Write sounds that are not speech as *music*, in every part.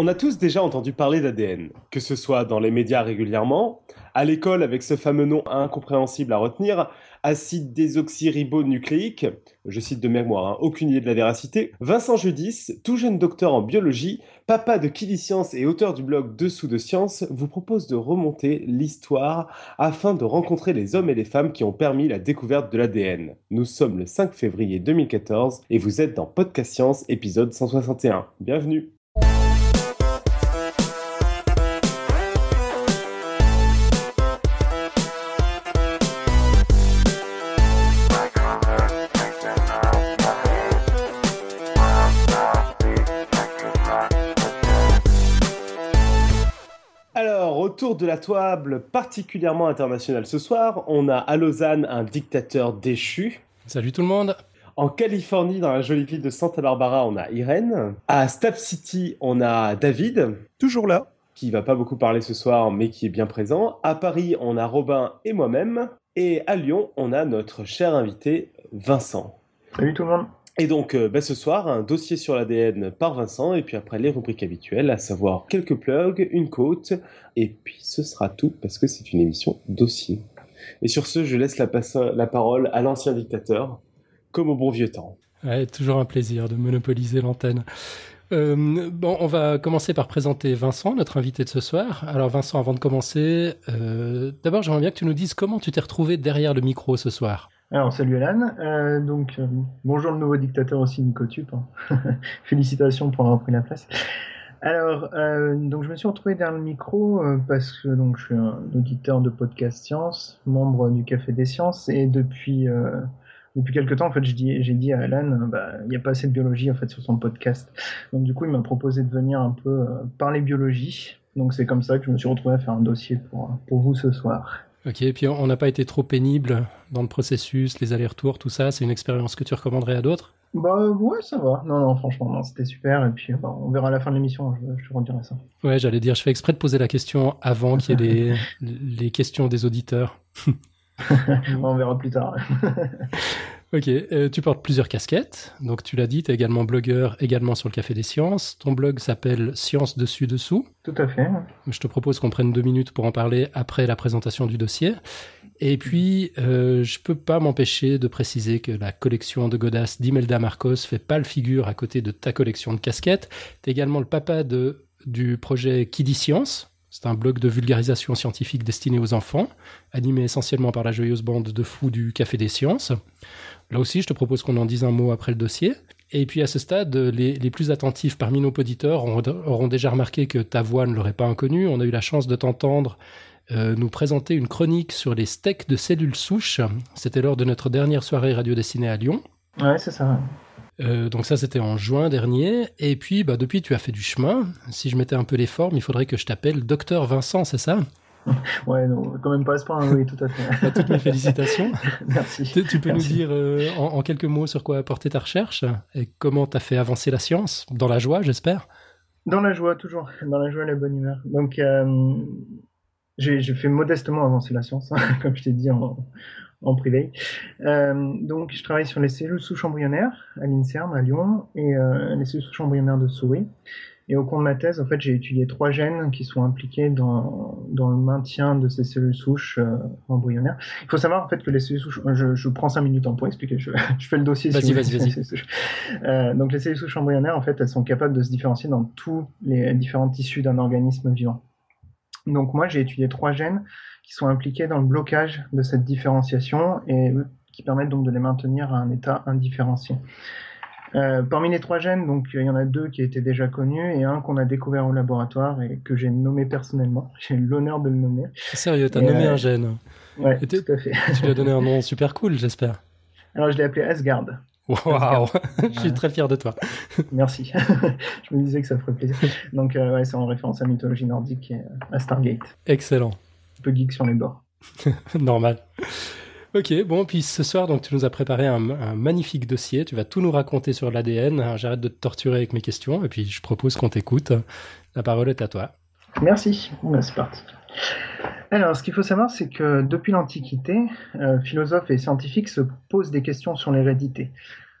On a tous déjà entendu parler d'ADN, que ce soit dans les médias régulièrement, à l'école avec ce fameux nom incompréhensible à retenir, acide désoxyribonucléique, je cite de mémoire, hein, aucune idée de la véracité, Vincent Judis, tout jeune docteur en biologie, papa de Kili Science et auteur du blog Dessous de Science, vous propose de remonter l'histoire afin de rencontrer les hommes et les femmes qui ont permis la découverte de l'ADN. Nous sommes le 5 février 2014 et vous êtes dans Podcast Science épisode 161. Bienvenue autour de la table particulièrement internationale ce soir, on a à Lausanne un dictateur déchu. Salut tout le monde. En Californie, dans la jolie ville de Santa Barbara, on a Irène. À Stab City, on a David. Toujours là. Qui va pas beaucoup parler ce soir, mais qui est bien présent. À Paris, on a Robin et moi-même. Et à Lyon, on a notre cher invité, Vincent. Salut tout le monde. Et donc, euh, bah, ce soir, un dossier sur l'ADN par Vincent, et puis après les rubriques habituelles, à savoir quelques plugs, une côte, et puis ce sera tout, parce que c'est une émission dossier. Et sur ce, je laisse la, parole à l'ancien dictateur, comme au bon vieux temps. Toujours un plaisir de monopoliser l'antenne. Euh, bon, on va commencer par présenter Vincent, notre invité de ce soir. Alors Vincent, avant de commencer, euh, d'abord j'aimerais bien que tu nous dises comment tu t'es retrouvé derrière le micro ce soir. Alors, salut Alan. Euh, donc, euh, bonjour le nouveau dictateur aussi, Nicotube. Hein. *laughs* Félicitations pour avoir pris la place. Alors, euh, donc je me suis retrouvé derrière le micro parce que donc je suis un auditeur de podcast science, membre du Café des Sciences, et depuis depuis quelques temps, en fait, j'ai dit à Alan, bah, il n'y a pas assez de biologie en fait sur son podcast. Donc du coup, il m'a proposé de venir un peu parler biologie. Donc c'est comme ça que je me suis retrouvé à faire un dossier pour pour vous ce soir. Ok, et puis on n'a pas été trop pénible dans le processus, les allers-retours, tout ça. C'est une expérience que tu recommanderais à d'autres? Bah ouais, ça va. Non, non, franchement, c'était super. Et puis bah, on verra à la fin de l'émission, je, je te redirai ça. Ouais, j'allais dire, je fais exprès de poser la question avant qu'il y ait les, *laughs* les questions des auditeurs. *laughs* on verra plus tard. *laughs* Ok, euh, tu portes plusieurs casquettes. Donc tu l'as dit, tu es également blogueur, également sur le Café des Sciences. Ton blog s'appelle Science dessus dessous. Tout à fait. Je te propose qu'on prenne deux minutes pour en parler après la présentation du dossier. Et puis, euh, je peux pas m'empêcher de préciser que la collection de godasses d'Imelda Marcos fait pas le figure à côté de ta collection de casquettes. Tu es également le papa de, du projet Kiddy Science, c'est un blog de vulgarisation scientifique destiné aux enfants, animé essentiellement par la joyeuse bande de fous du Café des Sciences. Là aussi, je te propose qu'on en dise un mot après le dossier. Et puis à ce stade, les, plus attentifs parmi nos auditeurs auront, déjà remarqué que ta voix ne l'aurait pas inconnue. On a eu la chance de t'entendre euh, nous présenter une chronique sur les steaks de cellules souches. C'était lors de notre dernière soirée radio dessinée à Lyon. Ouais, c'est ça. Euh, donc ça, c'était en juin dernier. Et puis, bah, depuis, tu as fait du chemin. Si je mettais un peu les formes, il faudrait que je t'appelle Docteur Vincent, c'est ça? *laughs* Ouais, non, quand même pas à ce point, oui, tout à fait. Bah, toutes mes félicitations. *laughs* Merci. Tu, peux nous dire euh, en, quelques mots sur quoi a porté ta recherche et comment tu as fait avancer la science Dans la joie, j'espère? Dans la joie, toujours. Dans la joie et la bonne humeur. Donc, euh, j'ai fait modestement avancer la science, hein, *laughs* comme je t'ai dit en, en privé. Euh, donc, je travaille sur les cellules souches embryonnaires à l'INSERM à Lyon et les cellules souches embryonnaires de souris. Et au cours de ma thèse, en fait, j'ai étudié trois gènes qui sont impliqués dans, dans le maintien de ces cellules souches euh, embryonnaires. Il faut savoir en fait que les cellules souches, je, je prends cinq minutes hein, pour expliquer. Je, *laughs* je fais le dossier. Vas-y, vas-y, vas-y. Euh, donc les cellules souches embryonnaires, en fait, elles sont capables de se différencier dans tous les différents tissus d'un organisme vivant. Donc moi, j'ai étudié trois gènes qui sont impliqués dans le blocage de cette différenciation et qui permettent donc de les maintenir à un état indifférencié. Euh, parmi les trois gènes, donc il y en a deux qui étaient déjà connus et un qu'on a découvert au laboratoire et que j'ai nommé personnellement. *laughs* J'ai l'honneur de le nommer. Sérieux, t'as nommé euh, un gène Ouais, tout à fait. tu lui as donné un nom *laughs* super cool, j'espère. Alors je l'ai appelé Asgard. Waouh, *laughs* je suis très fier de toi. Merci. je me disais que ça ferait plaisir. Donc euh, ouais, c'est en référence à la mythologie nordique et à Stargate. Excellent un peu geek sur les bords. Normal. Ok, bon, puis ce soir, donc, tu nous as préparé un, magnifique dossier. Tu vas tout nous raconter sur l'ADN. J'arrête de te torturer avec mes questions et puis je propose qu'on t'écoute. La parole est à toi. Merci. c'est parti. Alors, ce qu'il faut savoir, c'est que depuis l'Antiquité, euh, philosophes et scientifiques se posent des questions sur l'hérédité.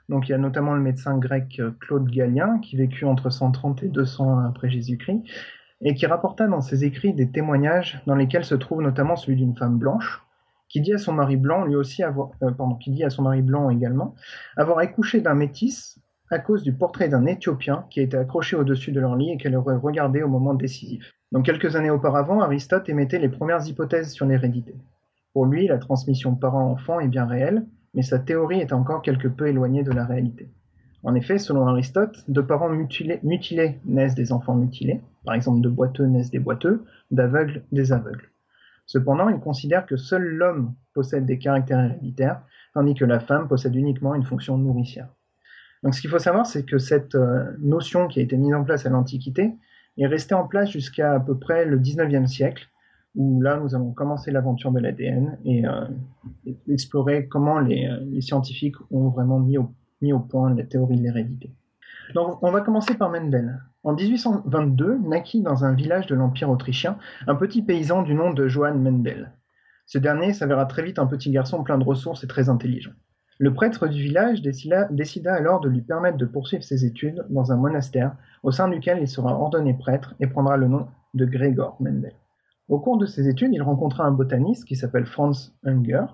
Donc il y a notamment le médecin grec Claude Galien, qui vécut entre 130 et 200 après Jésus-Christ, et qui rapporta dans ses écrits des témoignages dans lesquels se trouve notamment celui d'une femme blanche, qui dit à son mari blanc, également, avoir accouché d'un métis à cause du portrait d'un Éthiopien qui a été accroché au-dessus de leur lit et qu'elle aurait regardé au moment décisif. Donc quelques années auparavant, Aristote émettait les premières hypothèses sur l'hérédité. Pour lui, la transmission parent-enfant est bien réelle, mais sa théorie est encore quelque peu éloignée de la réalité. En effet, selon Aristote, de parents mutilés naissent des enfants mutilés, par exemple de boiteux naissent des boiteux, d'aveugles des aveugles. Cependant, il considère que seul l'homme possède des caractères héréditaires, tandis que la femme possède uniquement une fonction nourricière. Donc ce qu'il faut savoir, c'est que cette euh, notion qui a été mise en place à l'Antiquité est restée en place jusqu'à à peu près le 19e siècle, où là nous allons commencer l'aventure de l'ADN et euh, explorer comment les, euh, les, scientifiques ont vraiment mis au, mis au point la théorie de l'hérédité. Donc on va commencer par Mendel. En 1822 naquit dans un village de l'Empire autrichien un petit paysan du nom de Johann Mendel. Ce dernier s'avéra très vite un petit garçon plein de ressources et très intelligent. Le prêtre du village décida, décida, alors de lui permettre de poursuivre ses études dans un monastère au sein duquel il sera ordonné prêtre et prendra le nom de Gregor Mendel. Au cours de ses études, il rencontra un botaniste qui s'appelle Franz Unger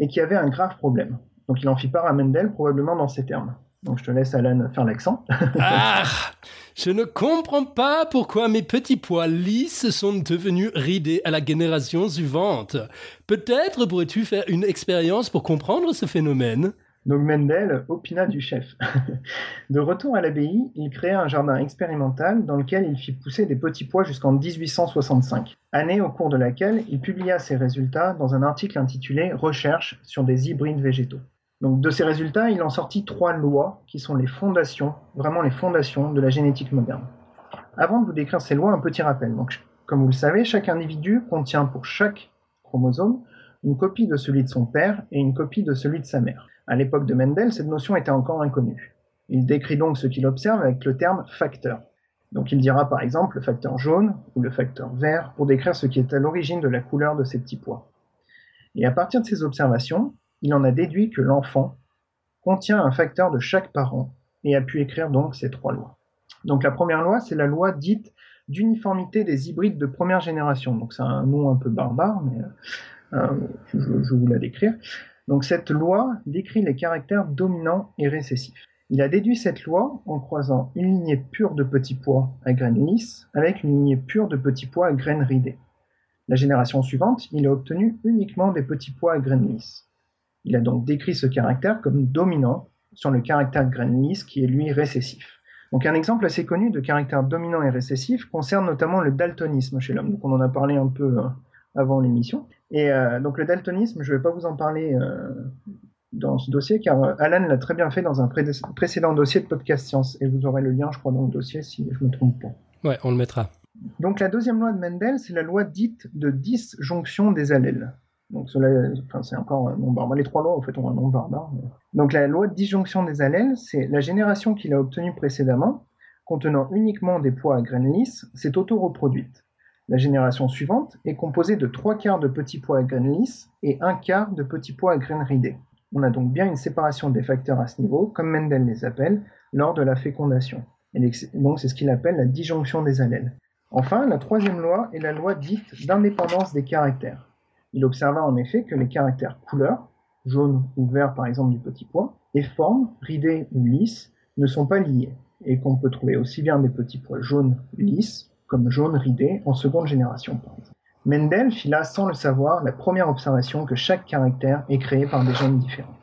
et qui avait un grave problème. Donc il en fit part à Mendel probablement dans ces termes. Donc je te laisse Alan faire l'accent. ah *laughs* Je ne comprends pas pourquoi mes petits pois lisses sont devenus ridés à la génération suivante. Peut-être pourrais-tu faire une expérience pour comprendre ce phénomène? Donc Mendel opina du chef. *laughs* de retour à l'abbaye, il créa un jardin expérimental dans lequel il fit pousser des petits pois jusqu'en 1865, année au cours de laquelle il publia ses résultats dans un article intitulé Recherche sur des hybrides végétaux. Donc de ces résultats, il en sortit trois lois qui sont les fondations, vraiment les fondations de la génétique moderne. Avant de vous décrire ces lois, un petit rappel. Donc, comme vous le savez, chaque individu contient pour chaque chromosome une copie de celui de son père et une copie de celui de sa mère. À l'époque de Mendel, cette notion était encore inconnue. Il décrit donc ce qu'il observe avec le terme facteur. Donc il dira par exemple le facteur jaune ou le facteur vert pour décrire ce qui est à l'origine de la couleur de ces petits pois. Et à partir de ces observations, il en a déduit que l'enfant contient un facteur de chaque parent et a pu écrire donc ces trois lois. Donc la première loi, c'est la loi dite d'uniformité des hybrides de première génération. Donc c'est un nom un peu barbare, mais euh, je, je, vous la décrire. Donc cette loi décrit les caractères dominants et récessifs. Il a déduit cette loi en croisant une lignée pure de petits pois à graines lisses avec une lignée pure de petits pois à graines ridées. La génération suivante, il a obtenu uniquement des petits pois à graines lisses. Il a donc décrit ce caractère comme dominant sur le caractère lisse qui est lui récessif. Donc un exemple assez connu de caractère dominant et récessif concerne notamment le daltonisme chez l'homme. Donc on en a parlé un peu euh, avant l'émission. Et euh, donc le daltonisme, je ne vais pas vous en parler euh, dans ce dossier car Alan l'a très bien fait dans un précédent dossier de podcast science et vous aurez le lien, je crois, dans le dossier si je me trompe pas. Ouais, on le mettra. Donc la deuxième loi de Mendel, c'est la loi dite de disjonction des allèles. Donc c'est encore un nom barbare. Les trois lois, en fait, ont un nom barbare. Donc la loi de disjonction des allèles, c'est la génération qu'il a obtenue précédemment, contenant uniquement des poids à graines lisses, s'est auto-reproduite. La génération suivante est composée de trois quarts de petits pois à graines lisses et un quart de petits pois à graines ridées. On a donc bien une séparation des facteurs à ce niveau, comme Mendel les appelle, lors de la fécondation. Donc c'est ce qu'il appelle la disjonction des allèles. Enfin, la troisième loi est la loi dite d'indépendance des caractères. Il observa en effet que les caractères couleur, jaune ou vert par exemple du petit pois, et forme, ridée ou lisse, ne sont pas liés, et qu'on peut trouver aussi bien des petits pois jaunes lisses comme jaunes ridés en seconde génération par exemple. Mendel fit là, sans le savoir, la première observation que chaque caractère est créé par des gènes différents.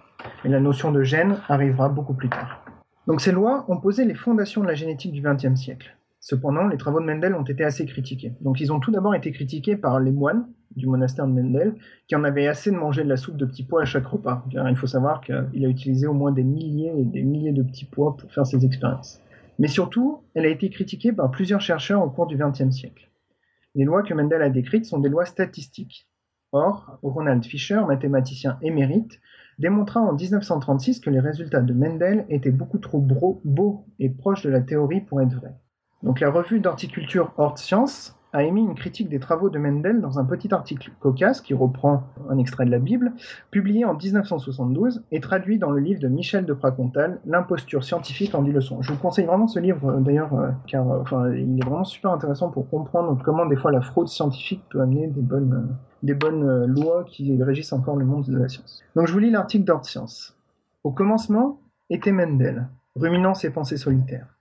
Mais la notion de gène arrivera beaucoup plus tard. Donc ces lois ont posé les fondations de la génétique du XXe siècle. Cependant, les travaux de Mendel ont été assez critiqués. Donc ils ont tout d'abord été critiqués par les moines du monastère de Mendel, qui en avaient assez de manger de la soupe de petits pois à chaque repas. Il faut savoir qu'il a utilisé au moins des milliers et des milliers de petits pois pour faire ses expériences. Mais surtout, elle a été critiquée par plusieurs chercheurs au cours du XXe siècle. Les lois que Mendel a décrites sont des lois statistiques. Or, Ronald Fisher, mathématicien émérite, démontra en 1936 que les résultats de Mendel étaient beaucoup trop beaux et proches de la théorie pour être vrais. Donc la revue d'horticulture Hort Science a émis une critique des travaux de Mendel dans un petit article cocasse qui reprend un extrait de la Bible, publié en 1972 et traduit dans le livre de Michel de Pracontal, L'imposture scientifique en dit leçon. Je vous conseille vraiment ce livre euh, d'ailleurs, euh, car euh, enfin, il est vraiment super intéressant pour comprendre comment des fois la fraude scientifique peut amener des bonnes, des bonnes lois qui régissent encore le monde de la science. Donc je vous lis l'article d'Art Science. Au commencement était Mendel, ruminant ses pensées solitaires.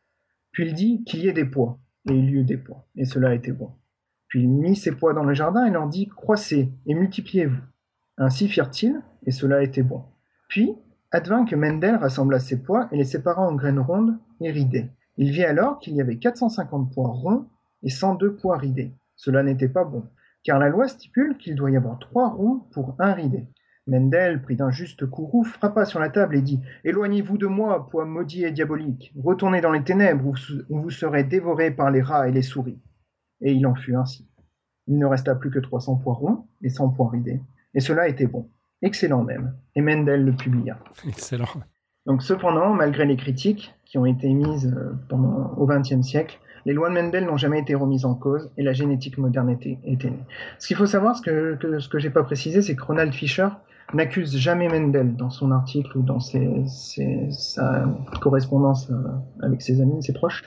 Puis il dit qu'il y ait des poids, et il y eut des poids, et cela était bon. Puis il mit ses poids dans le jardin et leur dit Croissez et multipliez-vous. Ainsi firent-ils, et cela était bon. Puis advint que Mendel rassembla ses poids et les sépara en graines rondes et ridées. Il vit alors qu'il y avait 450 poids ronds et 102 poids ridés. Cela n'était pas bon, car la loi stipule qu'il doit y avoir trois ronds pour un ridé. Mendel, pris d'un juste courroux, frappa sur la table et dit Éloignez-vous de moi, poids maudit et diabolique. Retournez dans les ténèbres où vous serez dévorés par les rats et les souris. Et il en fut ainsi. Il ne resta plus que 300 poids ronds et 100 poids ridés. Et cela était bon. Excellent même. Et Mendel le publia. *laughs* Excellent. Donc, cependant, malgré les critiques qui ont été émises euh, pendant, au XXe siècle, les lois de Mendel n'ont jamais été remises en cause et la génétique moderne était, était née. Ce qu'il faut savoir, ce que, que ce que j'ai pas précisé, c'est que Ronald Fisher n'accuse jamais Mendel dans son article ou dans ses, sa correspondance euh, avec ses amis, ses proches.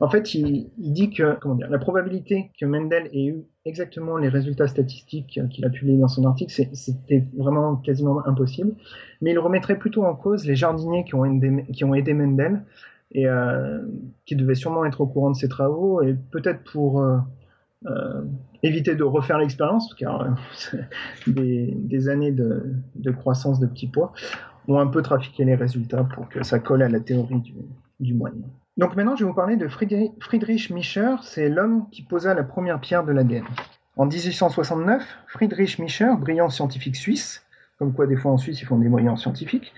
En fait, il, dit que comment dire, la probabilité que Mendel ait eu exactement les résultats statistiques qu'il a publiés dans son article, c'était vraiment quasiment impossible. Mais il remettrait plutôt en cause les jardiniers qui ont aidé, qui ont Mendel et euh, qui devaient sûrement être au courant de ses travaux et peut-être pour euh, euh, éviter de refaire l'expérience, car euh, *laughs* des, années de, de, croissance de petits pois ont un peu trafiqué les résultats pour que ça colle à la théorie du, du moine. Donc maintenant, je vais vous parler de Friedrich Mischer, c'est l'homme qui posa la première pierre de l'ADN. En 1869, Friedrich Mischer, brillant scientifique suisse, comme quoi des fois en Suisse ils font des moyens scientifiques,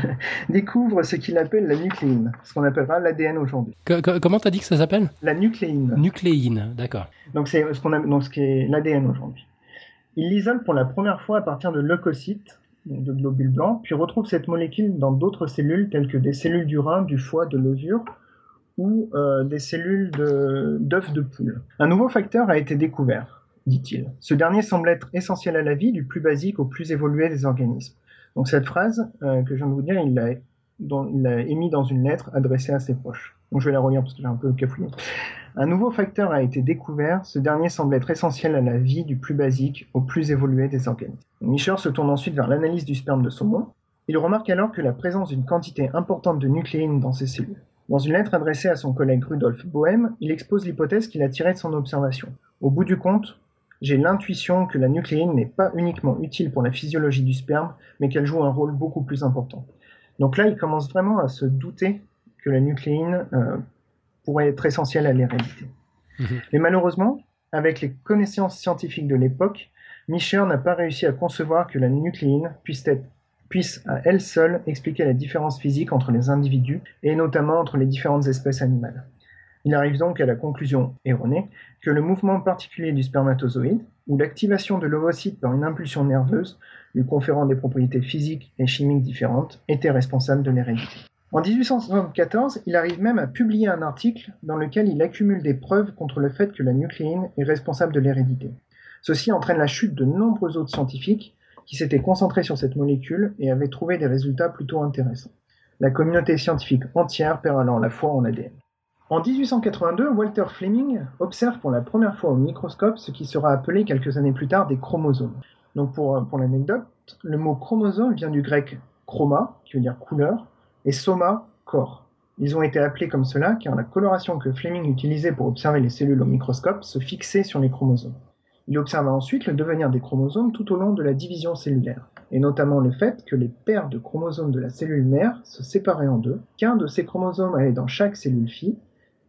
*laughs* découvre ce qu'il appelle la nucléine, ce qu'on appellera l'ADN aujourd'hui. comment t'as dit que ça s'appelle? La nucléine. Nucléine, d'accord. Donc c'est ce qu'on a, donc ce qui est l'ADN aujourd'hui. Il l'isole pour la première fois à partir de leucocytes, de globules blancs, puis retrouve cette molécule dans d'autres cellules telles que des cellules du rein, du foie, de levure ou euh, des cellules d'œufs de, de poule. Un nouveau facteur a été découvert, dit-il. Ce dernier semble être essentiel à la vie, du plus basique au plus évolué des organismes. Donc cette phrase euh, que je viens de vous dire, il l'a, il l'a émis dans une lettre adressée à ses proches. Donc je vais la relire parce que j'ai un peu cafouillé. Un nouveau facteur a été découvert, ce dernier semble être essentiel à la vie du plus basique au plus évolué des organismes. Michel se tourne ensuite vers l'analyse du sperme de saumon. Il remarque alors que la présence d'une quantité importante de nucléines dans ces cellules. Dans une lettre adressée à son collègue Rudolf Bohem, il expose l'hypothèse qu'il a tirée de son observation. Au bout du compte, j'ai l'intuition que la nucléine n'est pas uniquement utile pour la physiologie du sperme, mais qu'elle joue un rôle beaucoup plus important. Donc là, il commence vraiment à se douter que la nucléine euh, pourrait être essentielle à l'hérédité. Mmh. Mais malheureusement, avec les connaissances scientifiques de l'époque, Micher n'a pas réussi à concevoir que la nucléine puisse être puisse à elle seule expliquer la différence physique entre les individus et notamment entre les différentes espèces animales. Il arrive donc à la conclusion erronée que le mouvement particulier du spermatozoïde, ou l'activation de l'ovocyte par une impulsion nerveuse, lui conférant des propriétés physiques et chimiques différentes, était responsable de l'hérédité. En 1874, il arrive même à publier un article dans lequel il accumule des preuves contre le fait que la nucléine est responsable de l'hérédité. Ceci entraîne la chute de nombreux autres scientifiques qui s'étaient concentrés sur cette molécule et avaient trouvé des résultats plutôt intéressants. La communauté scientifique entière perd alors la foi en l'ADN. En 1882, Walter Fleming observe pour la première fois au microscope ce qui sera appelé quelques années plus tard des chromosomes. Donc pour, pour l'anecdote, le mot chromosome vient du grec chroma, qui veut dire couleur, et soma, corps. Ils ont été appelés comme cela car la coloration que Fleming utilisait pour observer les cellules au microscope se fixait sur les chromosomes. Il observa ensuite le devenir des chromosomes tout au long de la division cellulaire, et notamment le fait que les paires de chromosomes de la cellule mère se séparaient en deux, qu'un de ces chromosomes allait dans chaque cellule fille,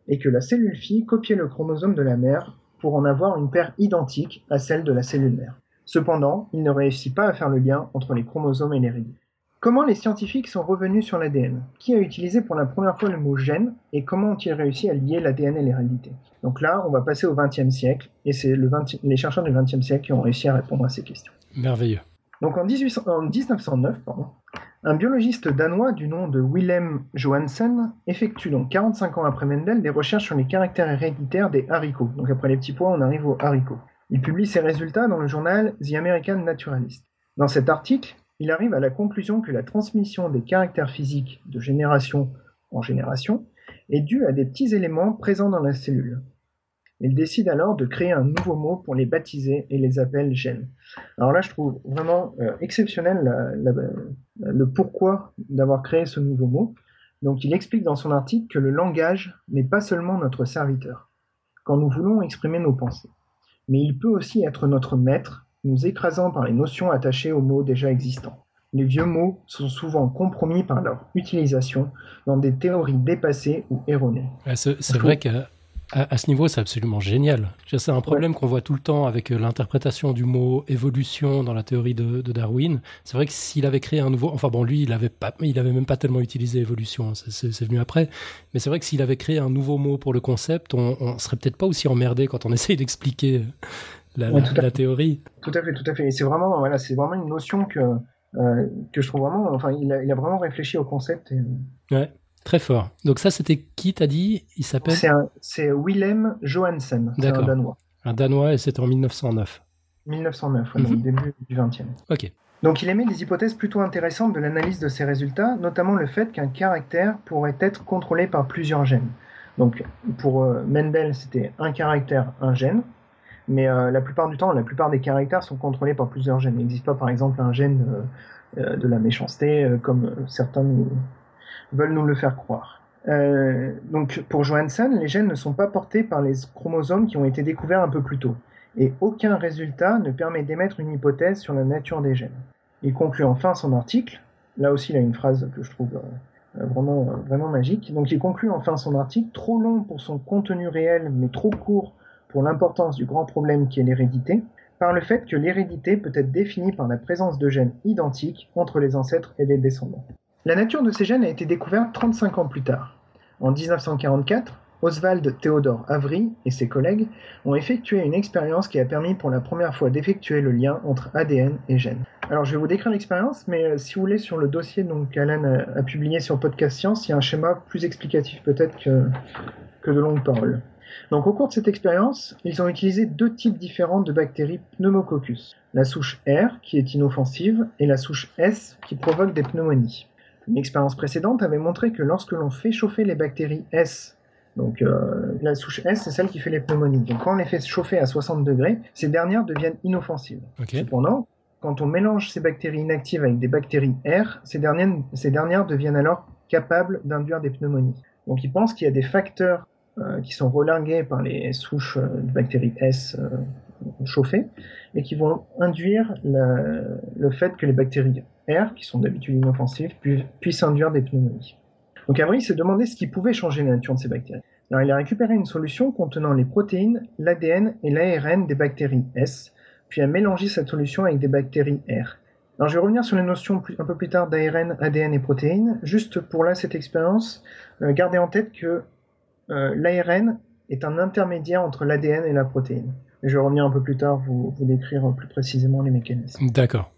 et que la cellule fille copiait le chromosome de la mère pour en avoir une paire identique à celle de la cellule mère. Cependant, il ne réussit pas à faire le lien entre les chromosomes et l'hérédité. Comment les scientifiques sont revenus sur l'ADN Qui a utilisé pour la première fois le mot gène et comment ont-ils réussi à lier l'ADN et l'hérédité? Donc là, on va passer au XXe siècle et c'est le 20... les chercheurs du XXe siècle qui ont réussi à répondre à ces questions. Merveilleux. Donc en, 18... en 1909, pardon, Un biologiste danois du nom de Willem Johansen effectue donc 45 ans après Mendel des recherches sur les caractères héréditaires des haricots. Donc après les petits pois, on arrive aux haricots. Il publie ses résultats dans le journal The American Naturalist. Dans cet article, il arrive à la conclusion que la transmission des caractères physiques de génération en génération est due à des petits éléments présents dans la cellule. Il décide alors de créer un nouveau mot pour les baptiser et les appelle gènes. Alors là, je trouve vraiment euh, exceptionnel le pourquoi d'avoir créé ce nouveau mot. Donc il explique dans son article que le langage n'est pas seulement notre serviteur, quand nous voulons exprimer nos pensées mais il peut aussi être notre maître, nous écrasant par les notions attachées aux mots déjà existants. Les vieux mots sont souvent compromis par leur utilisation dans des théories dépassées ou erronées. c'est vrai que à, ce niveau, c'est absolument génial. C'est un problème qu'on voit tout le temps avec euh, l'interprétation du mot évolution dans la théorie de, Darwin. C'est vrai que s'il avait créé un nouveau, enfin bon, lui, il avait pas, il avait même pas tellement utilisé évolution. Hein, c'est venu après. Mais c'est vrai que s'il avait créé un nouveau mot pour le concept, on, on serait peut-être pas aussi emmerdé quand on *laughs* essaye d'expliquer la, la, théorie. Tout à fait, tout à fait. Et c'est vraiment, voilà, c'est vraiment une notion que euh, que je trouve vraiment, enfin, il a, il a, vraiment réfléchi au concept. Et... Ouais. Très fort. Donc ça, c'était qui t'as dit? Il s'appelle C'est Willem Johansen, c'est un Danois. Un Danois et c'était en 1909. 1909, au mhm. début du XXe. Ok. Donc il émet des hypothèses plutôt intéressantes de l'analyse de ces résultats, notamment le fait qu'un caractère pourrait être contrôlé par plusieurs gènes. Donc pour euh, Mendel, c'était un caractère, un gène, mais euh, la plupart du temps, la plupart des caractères sont contrôlés par plusieurs gènes. Il n'existe pas par exemple un gène euh, de la méchanceté, comme certains nous, veulent nous le faire croire. Euh, donc pour Johansen, les gènes ne sont pas portés par les chromosomes qui ont été découverts un peu plus tôt, et aucun résultat ne permet d'émettre une hypothèse sur la nature des gènes. Il conclut enfin son article, là aussi il a une phrase que je trouve euh, vraiment, vraiment magique, donc il conclut enfin son article, trop long pour son contenu réel, mais trop court pour l'importance du grand problème qui est l'hérédité, par le fait que l'hérédité peut être définie par la présence de gènes identiques entre les ancêtres et les descendants. La nature de ces gènes a été découverte 35 ans plus tard. En 1944, Oswald Theodor Avery et ses collègues ont effectué une expérience qui a permis pour la première fois d'effectuer le lien entre ADN et gènes. Alors je vais vous décrire l'expérience, mais euh, si vous voulez sur le dossier qu'Alan a, publié sur Podcast Science, il y a un schéma plus explicatif peut-être que de longues paroles. Donc au cours de cette expérience, ils ont utilisé deux types différents de bactéries pneumococcus. La souche R, qui est inoffensive, et la souche S, qui provoque des pneumonies. Une expérience précédente avait montré que lorsque l'on fait chauffer les bactéries S, donc euh, la souche S, c'est celle qui fait les pneumonies. Donc quand on les fait chauffer à 60 degrés, ces dernières deviennent inoffensives. Cependant, quand on mélange ces bactéries inactives avec des bactéries R, ces dernières, ces dernières deviennent alors capables d'induire des pneumonies. Donc ils pensent qu'il y a des facteurs euh, qui sont relingués par les souches euh, de bactéries S chauffées et qui vont induire le fait que les bactéries qui sont d'habitude inoffensives, puissent induire des pneumonies. Donc Avery s'est demandé ce qui pouvait changer la nature de ces bactéries. Alors il a récupéré une solution contenant les protéines, l'ADN et l'ARN des bactéries S, puis a mélangé cette solution avec des bactéries R. Alors je vais revenir sur les notions un peu plus tard d'ARN, ADN et protéines. Juste pour là, cette expérience, euh, gardez en tête que euh, l'ARN est un intermédiaire entre l'ADN et la protéine. Je vais revenir un peu plus tard vous, vous décrire plus précisément les mécanismes. D'accord.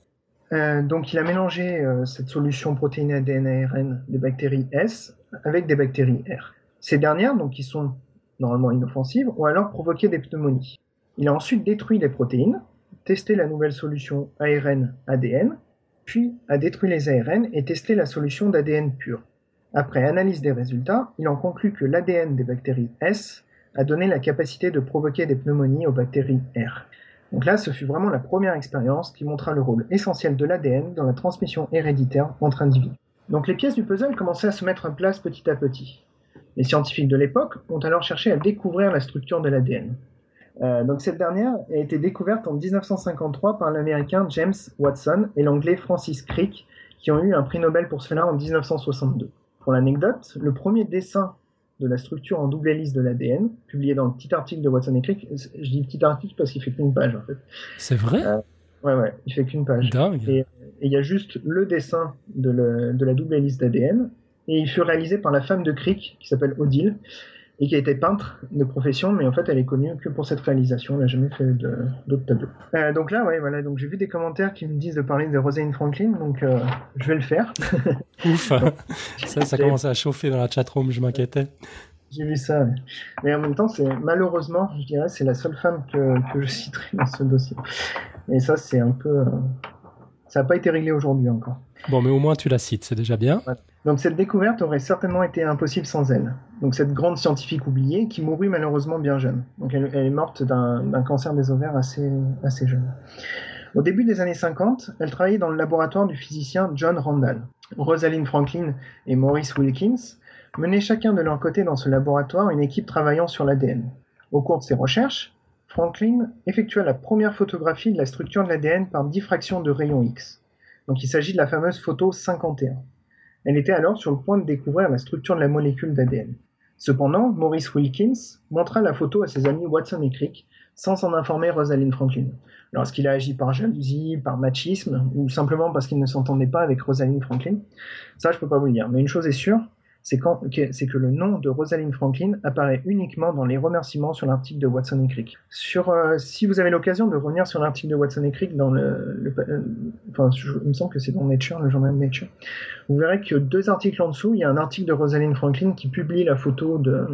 Euh, donc il a mélangé euh, cette solution protéine ADN ARN des bactéries S avec des bactéries R. Ces dernières, donc qui sont normalement inoffensives, ont alors provoqué des pneumonies. Il a ensuite détruit les protéines, testé la nouvelle solution ARN ADN, puis a détruit les ARN et testé la solution d'ADN pur. Après analyse des résultats, il en conclut que l'ADN des bactéries S a donné la capacité de provoquer des pneumonies aux bactéries R. Donc là, ce fut vraiment la première expérience qui montra le rôle essentiel de l'ADN dans la transmission héréditaire entre individus. Donc les pièces du puzzle commençaient à se mettre en place petit à petit. Les scientifiques de l'époque ont alors cherché à découvrir la structure de l'ADN. Euh, donc cette dernière a été découverte en 1953 par l'américain James Watson et l'anglais Francis Crick, qui ont eu un prix Nobel pour cela en 1962. Pour l'anecdote, le premier dessin de la structure en double hélice de l'ADN, publié dans le petit article de Watson et Crick. Je dis petit article parce qu'il fait qu'une page en fait. C'est vrai? Euh, Ouais, ouais, il fait qu'une page. Et il y a juste le dessin de, de la double hélice d'ADN, et il fut réalisé par la femme de Crick, qui s'appelle Odile. Et qui a été peintre de profession, mais en fait elle est connue que pour cette réalisation, elle n'a jamais fait d'autres tableaux. Euh, donc là, ouais, voilà, donc j'ai vu des commentaires qui me disent de parler de Rosalind Franklin, donc euh, je vais le faire. *laughs* Ouf, ça, ça commence à chauffer dans la chatroom, je m'inquiétais. J'ai vu ça, mais en même temps, c'est malheureusement, je dirais, c'est la seule femme que, que, je citerai dans ce dossier. Et ça, c'est un peu, euh, ça n'a pas été réglé aujourd'hui encore. Bon, mais au moins tu la cites, c'est déjà bien. Donc cette découverte aurait certainement été impossible sans elle. Donc cette grande scientifique oubliée qui mourut malheureusement bien jeune. Donc elle, est morte d'un cancer des ovaires assez, jeune. Au début des années 50, elle travaillait dans le laboratoire du physicien John Randall. Rosalind Franklin et Maurice Wilkins menaient chacun de leur côté dans ce laboratoire une équipe travaillant sur l'ADN. Au cours de ses recherches, Franklin effectua la première photographie de la structure de l'ADN par diffraction de rayons X. Donc il s'agit de la fameuse photo 51. Elle était alors sur le point de découvrir la structure de la molécule d'ADN. Cependant, Maurice Wilkins montra la photo à ses amis Watson et Crick sans en informer Rosalind Franklin. Alors, est-ce qu'il a agi par jalousie, par machisme, ou simplement parce qu'il ne s'entendait pas avec Rosalind Franklin Ça, je peux pas vous le dire. Mais une chose est sûre, c'est que le nom de Rosalind Franklin apparaît uniquement dans les remerciements sur l'article de Watson et Crick. Sur, euh, si vous avez l'occasion de revenir sur l'article de Watson et Crick dans le, euh, enfin, il me semble que c'est dans Nature, le journal Nature, vous verrez que deux articles en dessous, il y a un article de Rosalind Franklin qui publie la photo de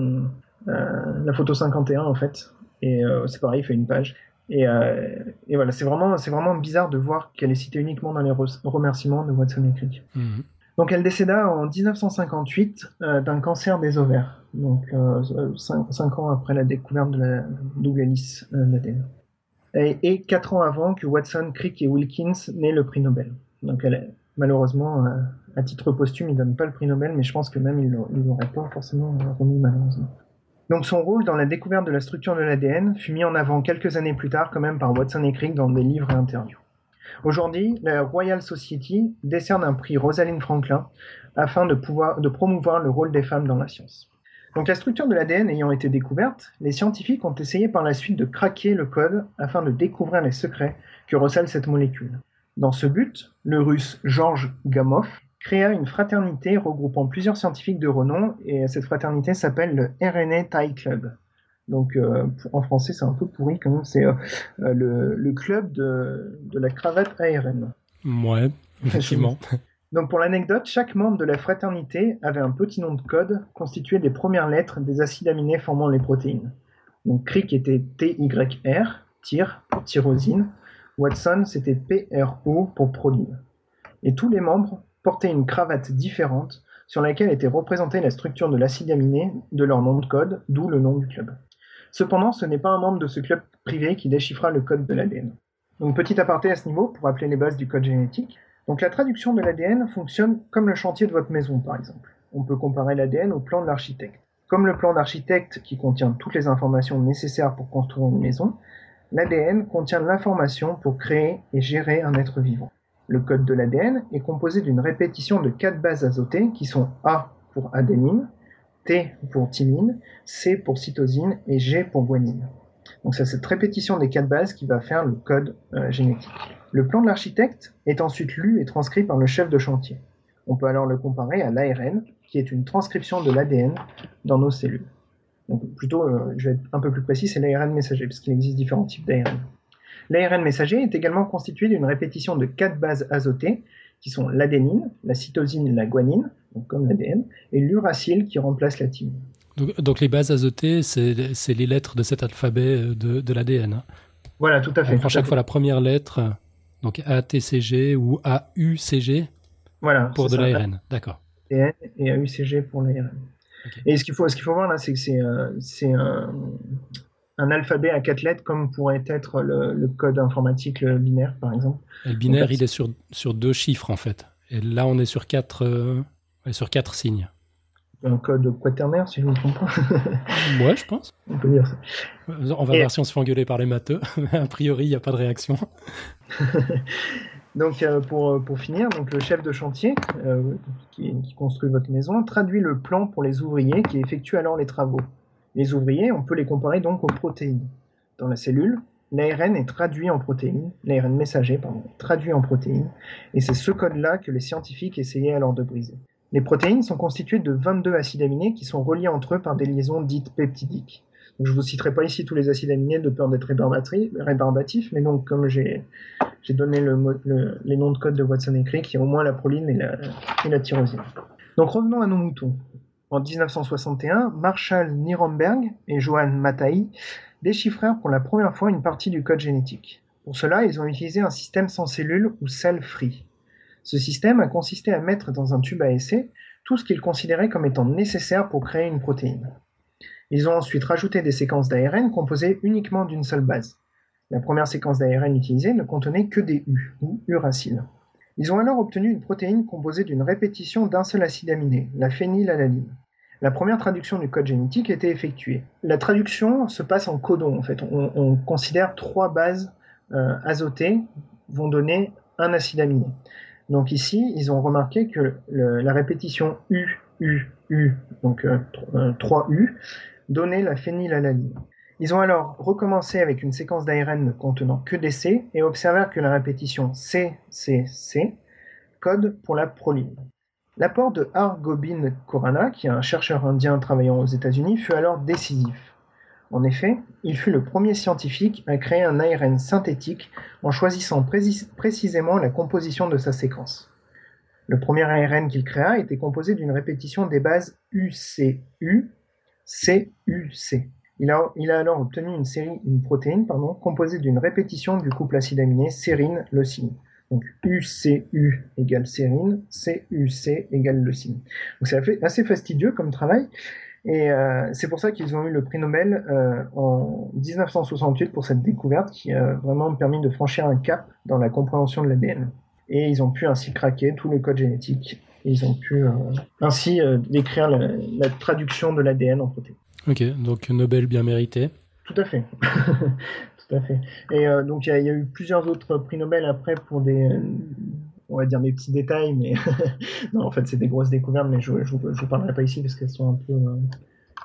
euh, la photo 51 en fait, et c'est pareil, il fait une page. Et, voilà, c'est vraiment, vraiment bizarre de voir qu'elle est citée uniquement dans les remerciements de Watson et Crick. Mhm. Donc elle décéda en 1958 euh, d'un cancer des ovaires, donc euh, cinq, ans après la découverte de la double hélice euh, d'ADN. Et, quatre ans avant que Watson, Crick et Wilkins n'aient le prix Nobel. Donc elle, malheureusement, à titre posthume, ils ne donnent pas le prix Nobel, mais je pense que même ils ne l'auraient pas forcément remis malheureusement. Donc son rôle dans la découverte de la structure de l'ADN fut mis en avant quelques années plus tard quand même par Watson et Crick dans des livres et interviews. Aujourd'hui, la Royal Society décerne un prix Rosalind Franklin afin de, promouvoir le rôle des femmes dans la science. Donc la structure de l'ADN ayant été découverte, les scientifiques ont essayé par la suite de craquer le code afin de découvrir les secrets que recèle cette molécule. Dans ce but, le russe Georges Gamow créa une fraternité regroupant plusieurs scientifiques de renom et cette fraternité s'appelle le RNA Tie Club. Donc euh, en français, c'est un peu pourri quand même. C'est euh, euh, le, club de, la cravate ARN. Ouais, effectivement. *laughs* Donc pour l'anecdote, chaque membre de la fraternité avait un petit nom de code constitué des premières lettres des acides aminés formant les protéines. Donc Crick était TYR, tir pour tyrosine. Watson, c'était PRO pour proline. Et tous les membres portaient une cravate différente sur laquelle était représentée la structure de l'acide aminé de leur nom de code, d'où le nom du club. Cependant, ce n'est pas un membre de ce club privé qui déchiffra le code de l'ADN. Donc petit aparté à ce niveau pour rappeler les bases du code génétique. Donc la traduction de l'ADN fonctionne comme le chantier de votre maison par exemple. On peut comparer l'ADN au plan de l'architecte. Comme le plan d'architecte qui contient toutes les informations nécessaires pour construire une maison, l'ADN contient l'information pour créer et gérer un être vivant. Le code de l'ADN est composé d'une répétition de quatre bases azotées qui sont A pour adénine, T pour thymine, C pour cytosine et G pour guanine. Donc c'est cette répétition des quatre bases qui va faire le code euh, génétique. Le plan de l'architecte est ensuite lu et transcrit par le chef de chantier. On peut alors le comparer à l'ARN, qui est une transcription de l'ADN dans nos cellules. Donc plutôt, euh, je vais être un peu plus précis, c'est l'ARN messager, parce qu'il existe différents types d'ARN. L'ARN messager est également constitué d'une répétition de quatre bases azotées, qui sont l'adénine, la cytosine et la guanine, comme l'ADN, et l'uracile qui remplace la thymine. Donc, les bases azotées, c'est les lettres de cet alphabet euh, de, l'ADN. Hein. Voilà, tout à fait. On prend chaque fois la première lettre, donc ATCG ou AUCG voilà, pour de l'ARN. D'accord. Et AUCG pour l'ARN. Et ce qu'il faut, faut voir là, c'est que c'est un, un, alphabet à quatre lettres comme pourrait être le, code informatique binaire, par exemple. le binaire, il est sur, sur deux chiffres en fait. Et là, on est sur quatre, euh, sur quatre signes. Un code quaternaire, si je ne me trompe pas. *laughs* ouais, je pense. On peut dire ça. On va voir si on se fait engueuler par les matheux. *laughs* a priori, il n'y a pas de réaction. *laughs* donc, euh, pour, pour finir, donc, le chef de chantier euh, qui, qui, construit votre maison traduit le plan pour les ouvriers qui effectuent alors les travaux. Les ouvriers, on peut les comparer donc aux protéines. Dans la cellule, l'ARN est traduit en protéines, l'ARN messager, pardon, traduit en protéines, et c'est ce code-là que les scientifiques essayaient alors de briser. Les protéines sont constituées de 22 acides aminés qui sont reliés entre eux par des liaisons dites peptidiques. je ne vous citerai pas ici tous les acides aminés de peur d'être rébarbatifs, mais donc comme j'ai donné les noms de code de Watson et Crick, il y a au moins la proline et la, et la tyrosine. Donc revenons à nos moutons. En 1961, Marshall Nirenberg et Johann Mattei déchiffrèrent pour la première fois une partie du code génétique. Pour cela, ils ont utilisé un système sans cellules ou cell-free. Ce système a consisté à mettre dans un tube à essai tout ce qu'ils considéraient comme étant nécessaire pour créer une protéine. Ils ont ensuite rajouté des séquences d'ARN composées uniquement d'une seule base. La première séquence d'ARN utilisée ne contenait que des U, ou uraciles. Ils ont alors obtenu une protéine composée d'une répétition d'un seul acide aminé, la phénylalanine. La première traduction du code génétique été effectuée. La traduction se passe en codon en fait. On, considère trois bases euh, azotées vont donner un acide aminé. Donc ici, ils ont remarqué que la répétition U, donc 3 euh, U, donnait la phénylalanine. Ils ont alors recommencé avec une séquence d'ARN ne contenant que des C et observèrent que la répétition C, C, C code pour la proline. L'apport de Har Gobind Khorana, qui est un chercheur indien travaillant aux États-Unis, fut alors décisif. En effet, il fut le premier scientifique à créer un ARN synthétique en choisissant précisément la composition de sa séquence. Le premier ARN qu'il créa était composé d'une répétition des bases UCU, CUC. Il a, alors obtenu une série, une protéine pardon, composée d'une répétition du couple acide aminé sérine-leucine. Donc UCU égale sérine, CUC égale leucine. Donc c'est assez fastidieux comme travail. Et euh, c'est pour ça qu'ils ont eu le prix Nobel euh, en 1968 pour cette découverte qui a vraiment permis de franchir un cap dans la compréhension de l'ADN. Et ils ont pu ainsi craquer tout le code génétique. Et ils ont pu euh, ainsi décrire la, la, traduction de l'ADN en protéines. Ok, donc Nobel bien mérité. Tout à fait. *laughs* Tout à fait. Et donc il y, a eu plusieurs autres prix Nobel après pour des, on va dire des petits détails, mais *laughs* non, en fait c'est des grosses découvertes, mais je ne vous parlerai pas ici parce qu'elles sont un peu. Euh,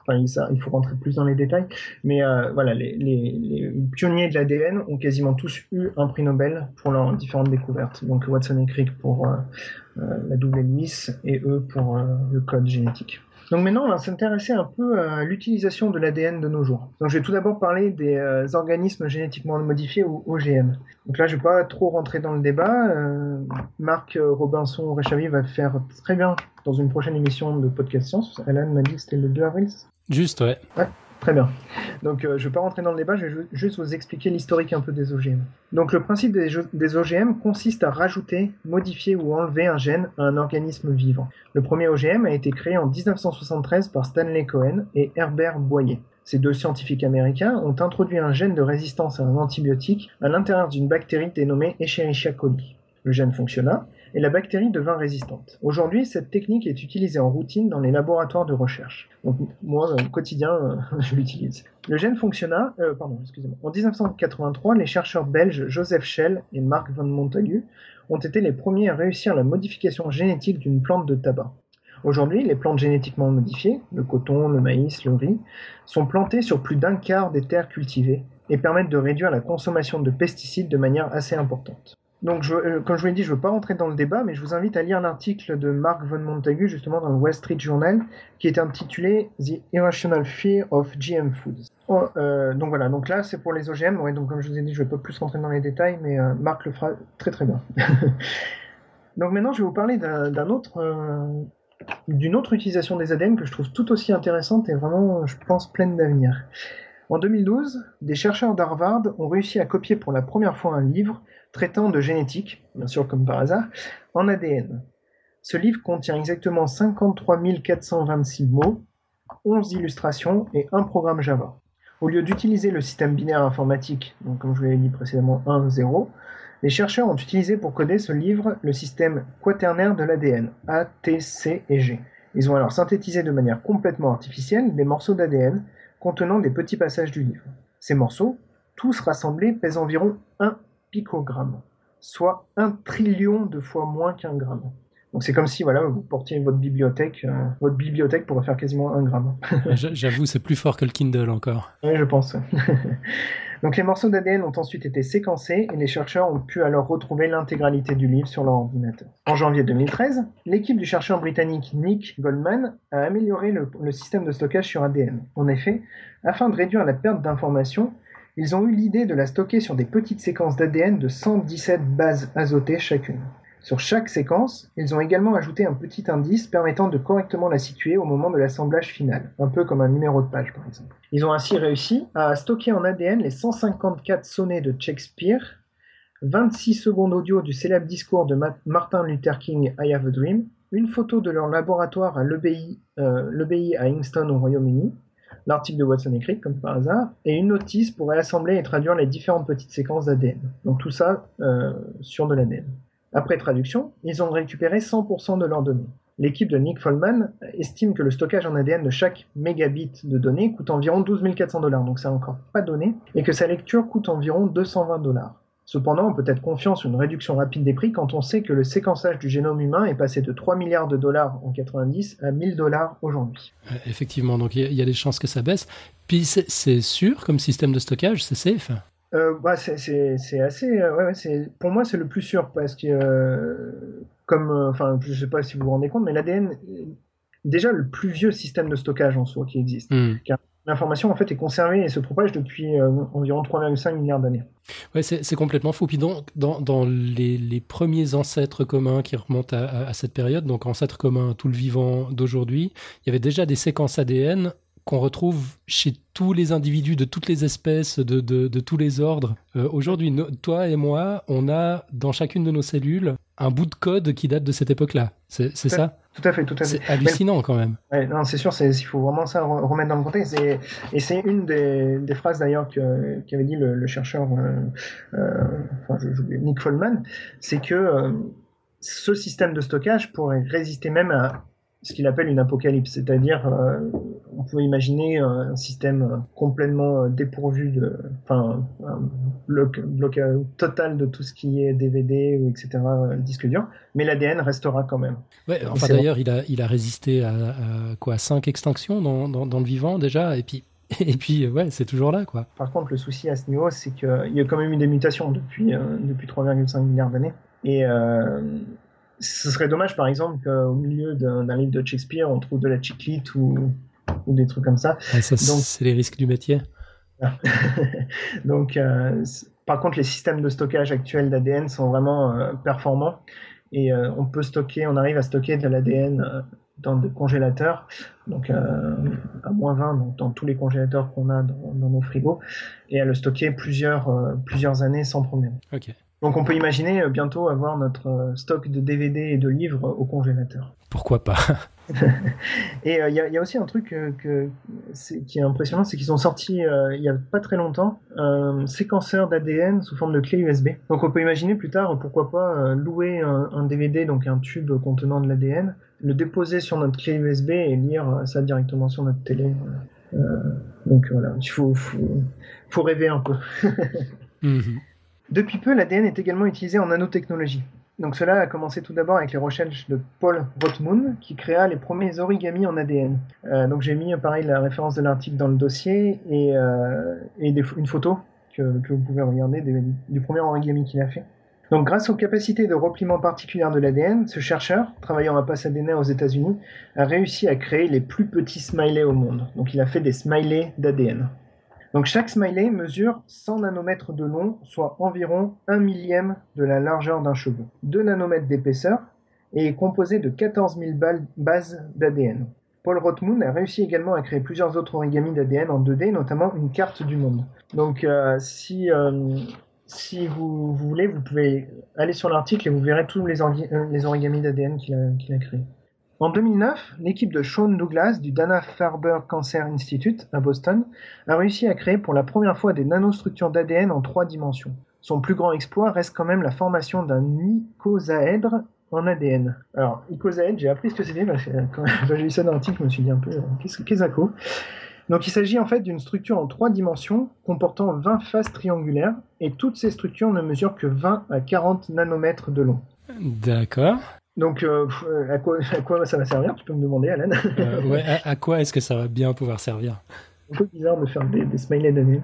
enfin, ça, il faut rentrer plus dans les détails. Mais euh, voilà, les, les, pionniers de l'ADN ont quasiment tous eu un prix Nobel pour leurs différentes découvertes. Donc Watson et Crick pour la double hélice et eux pour le code génétique. Donc maintenant, on va s'intéresser un peu à l'utilisation de l'ADN de nos jours. Donc je vais tout d'abord parler des euh, organismes génétiquement modifiés ou OGM. Donc là, je ne vais pas trop rentrer dans le débat. Euh, Marc Robinson Réchavi va faire très bien dans une prochaine émission de Podcast Science. Alan m'a dit que c'était le 2 avril. Juste, ouais. Ouais. Très bien. Donc, euh, je ne vais pas rentrer dans le débat, je vais juste vous expliquer l'historique un peu des OGM. Donc, le principe des, OGM consiste à rajouter, modifier ou enlever un gène à un organisme vivant. Le premier OGM a été créé en 1973 par Stanley Cohen et Herbert Boyer. Ces deux scientifiques américains ont introduit un gène de résistance à un antibiotique à l'intérieur d'une bactérie dénommée Escherichia coli. Le gène fonctionna, et la bactérie devint résistante. Aujourd'hui, cette technique est utilisée en routine dans les laboratoires de recherche. Donc moi, au quotidien, euh, *laughs* je l'utilise. Le gène fonctionna, euh, pardon, excusez-moi. En 1983, les chercheurs belges Joseph Schell et Marc van Montagu ont été les premiers à réussir la modification génétique d'une plante de tabac. Aujourd'hui, les plantes génétiquement modifiées, le coton, le maïs, le riz, sont plantées sur plus d'un quart des terres cultivées et permettent de réduire la consommation de pesticides de manière assez importante. Donc, euh, comme je vous l'ai dit, je ne veux pas rentrer dans le débat, mais je vous invite à lire l'article de Mark von Montagu, justement, dans le Wall Street Journal, qui est intitulé The Irrational Fear of GM Foods. Oh, euh, donc voilà, donc là, c'est pour les OGM. Ouais, donc, comme je vous ai dit, je ne vais pas plus rentrer dans les détails, mais euh, Marc le fera très très bien. *laughs* donc maintenant, je vais vous parler d'un autre. d'une autre utilisation des ADN que je trouve tout aussi intéressante et vraiment, je pense, pleine d'avenir. En 2012, des chercheurs d'Harvard ont réussi à copier pour la première fois un livre traitant de génétique, bien sûr comme par hasard, en ADN. Ce livre contient exactement 53 426 mots, 11 illustrations et un programme Java. Au lieu d'utiliser le système binaire informatique, comme je vous l'ai dit précédemment 1, 0, les chercheurs ont utilisé pour coder ce livre le système quaternaire de l'ADN, A, T, C et G. Ils ont alors synthétisé de manière complètement artificielle des morceaux d'ADN contenant des petits passages du livre. Ces morceaux, tous rassemblés, pèsent environ 1 picogramme, soit un trillion de fois moins qu'un gramme. Donc c'est comme si voilà, vous portiez votre bibliothèque. votre bibliothèque pourrait faire quasiment un gramme. *laughs* J'avoue, c'est plus fort que le Kindle encore. Oui, je pense. *laughs* Donc les morceaux d'ADN ont ensuite été séquencés et les chercheurs ont pu alors retrouver l'intégralité du livre sur leur ordinateur. En janvier 2013, l'équipe du chercheur britannique Nick Goldman a amélioré le, système de stockage sur ADN. En effet, afin de réduire la perte d'informations, ils ont eu l'idée de la stocker sur des petites séquences d'ADN de 117 bases azotées chacune. Sur chaque séquence, ils ont également ajouté un petit indice permettant de correctement la situer au moment de l'assemblage final, un peu comme un numéro de page par exemple. Ils ont ainsi réussi à stocker en ADN les 154 sonnets de Shakespeare, 26 secondes audio du célèbre discours de Martin Luther King I Have a Dream, une photo de leur laboratoire à l'EBI euh, à Kingston au Royaume-Uni, l'article de Watson écrit comme par hasard, et une notice pour réassembler et traduire les différentes petites séquences d'ADN. Donc tout ça euh, sur de l'ADN. Après traduction, ils ont récupéré 100% de leurs données. L'équipe de Nick Follman estime que le stockage en ADN de chaque mégabit de données coûte environ 12 400 dollars, donc c'est encore pas donné, et que sa lecture coûte environ 220 dollars. Cependant, on peut être confiant sur une réduction rapide des prix quand on sait que le séquençage du génome humain est passé de 3 milliards de dollars en 90 à 1000 dollars aujourd'hui. Effectivement, donc il y, a des chances que ça baisse. Puis c'est sûr comme système de stockage, c'est safe euh, bah, c'est assez. Euh, ouais, pour moi, c'est le plus sûr parce que, euh, comme. Enfin, je sais pas si vous vous rendez compte, mais l'ADN, déjà le plus vieux système de stockage en soi qui existe. Hmm. Car l'information, en fait, est conservée et se propage depuis environ 3,5 milliards d'années. Ouais, c'est complètement fou. Puis dans, dans les, premiers ancêtres communs qui remontent à, cette période, donc ancêtres communs tout le vivant d'aujourd'hui, il y avait déjà des séquences ADN qu'on retrouve chez tous les individus de toutes les espèces, de, de, tous les ordres. Euh, aujourd'hui, toi et moi, on a dans chacune de nos cellules un bout de code qui date de cette époque-là. C'est ça Tout à fait, tout à fait. C'est hallucinant quand même. non, c'est sûr, il faut vraiment ça remettre dans le contexte. Et, c'est une des, des phrases d'ailleurs qu'avait dit le, chercheur euh, euh, enfin, je, Nick Follman, c'est que ce système de stockage pourrait résister même à ce qu'il appelle une apocalypse, c'est-à-dire euh, on peut imaginer un système euh, complètement euh, dépourvu de, enfin, un bloc, total de tout ce qui est DVD ou etc. disque dur, mais l'ADN restera quand même. Ouais, enfin d'ailleurs il a, il a résisté à, quoi, cinq extinctions dans, dans, le vivant déjà, et puis *laughs* et puis, ouais, c'est toujours là, quoi. Par contre, le souci à ce niveau, c'est qu'il y a quand même eu des mutations depuis, depuis 3,5 milliards d'années. Et, ce serait dommage, par exemple, qu'au milieu d'un livre de Shakespeare, on trouve de la chiclite ou, ou des trucs comme ça. ça c'est les risques du métier. *laughs* Donc, euh, par contre, les systèmes de stockage actuels d'ADN sont vraiment euh, performants et euh, on peut stocker, on arrive à stocker de l'ADN dans des congélateurs, donc à moins 20, donc dans tous les congélateurs qu'on a dans, dans, nos frigos, et à le stocker plusieurs, plusieurs années sans problème. Ok. Donc on peut imaginer euh, bientôt avoir notre euh, stock de DVD et de livres au congélateur. *laughs* Pourquoi pas? Et euh, il y, a aussi un truc qui est impressionnant, c'est qu'ils ont sorti il n'y a pas très longtemps un séquenceur d'ADN sous forme de clé USB. Donc on peut imaginer plus tard, pourquoi pas louer un, DVD, donc un tube contenant de l'ADN, le déposer sur notre clé USB et lire ça directement sur notre télé. donc voilà, il faut, faut, rêver un peu. *laughs* Mhm. Depuis peu, l'ADN est également utilisé en nanotechnologie. Donc cela a commencé tout d'abord avec les recherches de Paul Rothmund qui créa les premiers origamis en ADN. Euh, donc j'ai mis pareil la référence de l'article dans le dossier et, euh, une photo que, vous pouvez regarder du premier origami qu'il a fait. Donc grâce aux capacités de repliement particulières de l'ADN, ce chercheur, travaillant à Pasadena aux États-Unis, a réussi à créer les plus petits smileys au monde. Donc il a fait des smileys d'ADN. Donc chaque smiley mesure 100 nanomètres de long, soit environ 1 millième de la largeur d'un cheveu, 2 nanomètres d'épaisseur, et est composé de 14 000 bases d'ADN. Paul Rothmund a réussi également à créer plusieurs autres origamis d'ADN en 2D, notamment une carte du monde. Donc euh, si, euh, vous, voulez, vous pouvez aller sur l'article et vous verrez tous les, euh, les origamis d'ADN qu'il a créés. En 2009, l'équipe de Sean Douglas du Dana-Farber Cancer Institute à Boston a réussi à créer pour la première fois des nanostructures d'ADN en trois dimensions. Son plus grand exploit reste quand même la formation d'un icosaèdre en ADN. Alors, icosaèdre, j'ai appris ce que c'était que *laughs* quand j'ai lu ça dans l'article, je me suis dit un peu, euh, qu'est-ce que c'est donc il s'agit en fait d'une structure en trois dimensions comportant 20 faces triangulaires et toutes ces structures ne mesurent que 20 à 40 nanomètres de long. D'accord. Donc, à, quoi, ça va servir? Tu peux me demander, Alan ouais, à, quoi est-ce que ça va bien pouvoir servir? Un peu bizarre de faire des, smileys.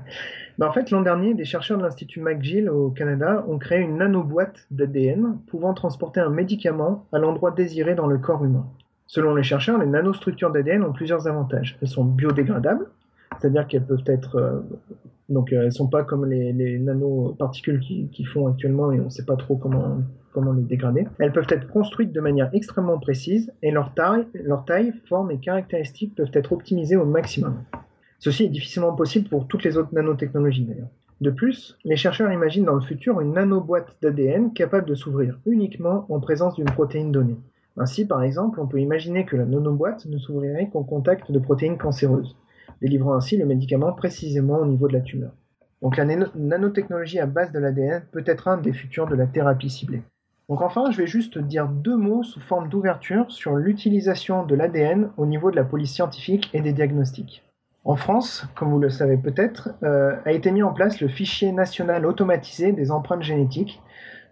Bah, en fait, l'an dernier, des chercheurs de l'Institut McGill au Canada ont créé une nanoboîte d'ADN pouvant transporter un médicament à l'endroit désiré dans le corps humain. Selon les chercheurs, les nanostructures d'ADN ont plusieurs avantages. Elles sont biodégradables, c'est-à-dire qu'elles peuvent être. Euh, donc, euh, elles ne sont pas comme les, nanoparticules qui, font actuellement et on ne sait pas trop comment, comment les dégrader. Elles peuvent être construites de manière extrêmement précise et leur taille, leur taille, forme et caractéristiques peuvent être optimisées au maximum. Ceci est difficilement possible pour toutes les autres nanotechnologies d'ailleurs. De plus, les chercheurs imaginent dans le futur une nanoboîte d'ADN capable de s'ouvrir uniquement en présence d'une protéine donnée. Ainsi, par exemple, on peut imaginer que la nanoboîte ne s'ouvrirait qu'en contact de protéines cancéreuses, délivrant ainsi le médicament précisément au niveau de la tumeur. Donc la nanotechnologie à base de l'ADN peut être un des futurs de la thérapie ciblée. Donc enfin, je vais juste dire deux mots sous forme d'ouverture sur l'utilisation de l'ADN au niveau de la police scientifique et des diagnostics. En France, comme vous le savez peut-être, euh, a été mis en place le fichier national automatisé des empreintes génétiques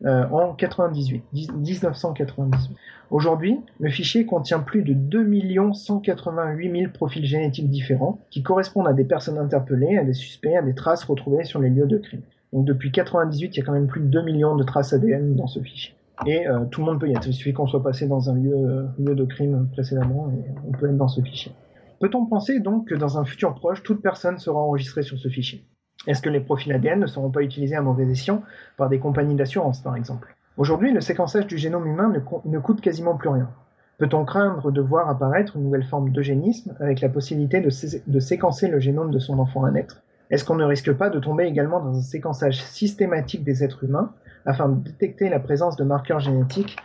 euh, en 98, 1998. Aujourd'hui, le fichier contient plus de 2 188 000 profils génétiques différents qui correspondent à des personnes interpellées, à des suspects, à des traces retrouvées sur les lieux de crime. Donc depuis 98, il y a quand même plus de 2 millions de traces ADN dans ce fichier. Et euh, tout le monde peut y être. Il suffit qu'on soit passé dans un lieu, lieu de crime précédemment et on peut être dans ce fichier. Peut-on penser donc que dans un futur proche, toute personne sera enregistrée sur ce fichier? Est-ce que les profils ADN ne seront pas utilisés à mauvais escient par des compagnies d'assurance, par exemple? Aujourd'hui, le séquençage du génome humain ne, coûte quasiment plus rien. Peut-on craindre de voir apparaître une nouvelle forme d'eugénisme avec la possibilité de, séquencer le génome de son enfant à naître? Est-ce qu'on ne risque pas de tomber également dans un séquençage systématique des êtres humains afin de détecter la présence de marqueurs génétiques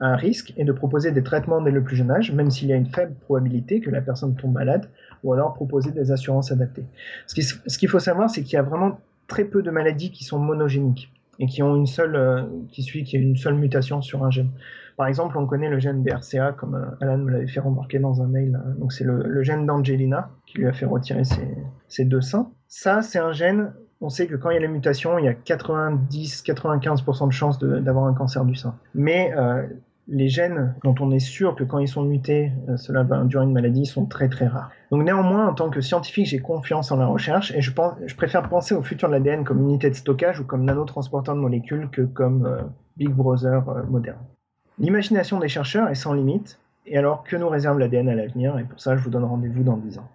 un risque et de proposer des traitements dès le plus jeune âge, même s'il y a une faible probabilité que la personne tombe malade, ou alors proposer des assurances adaptées. Ce qu'il faut savoir, c'est qu'il y a vraiment très peu de maladies qui sont monogéniques et qui ont une seule, euh, qui suit, qui a une seule mutation sur un gène. Par exemple, on connaît le gène BRCA, comme euh, Alan me l'avait fait remarquer dans un mail. Euh, donc c'est le, gène d'Angelina qui lui a fait retirer ses, ses deux seins. Ça, c'est un gène on sait que quand il y a les mutations, il y a 90-95% de chances d'avoir un cancer du sein. Mais les gènes dont on est sûr que quand ils sont mutés, euh, cela va induire une maladie, sont très très rares. Donc néanmoins, en tant que scientifique, j'ai confiance en la recherche et je, préfère penser au futur de l'ADN comme unité de stockage ou comme nanotransporteur de molécules que comme euh, Big Brother euh, moderne. L'imagination des chercheurs est sans limite, et alors que nous réserve l'ADN à l'avenir Et pour ça, je vous donne rendez-vous dans 10 ans.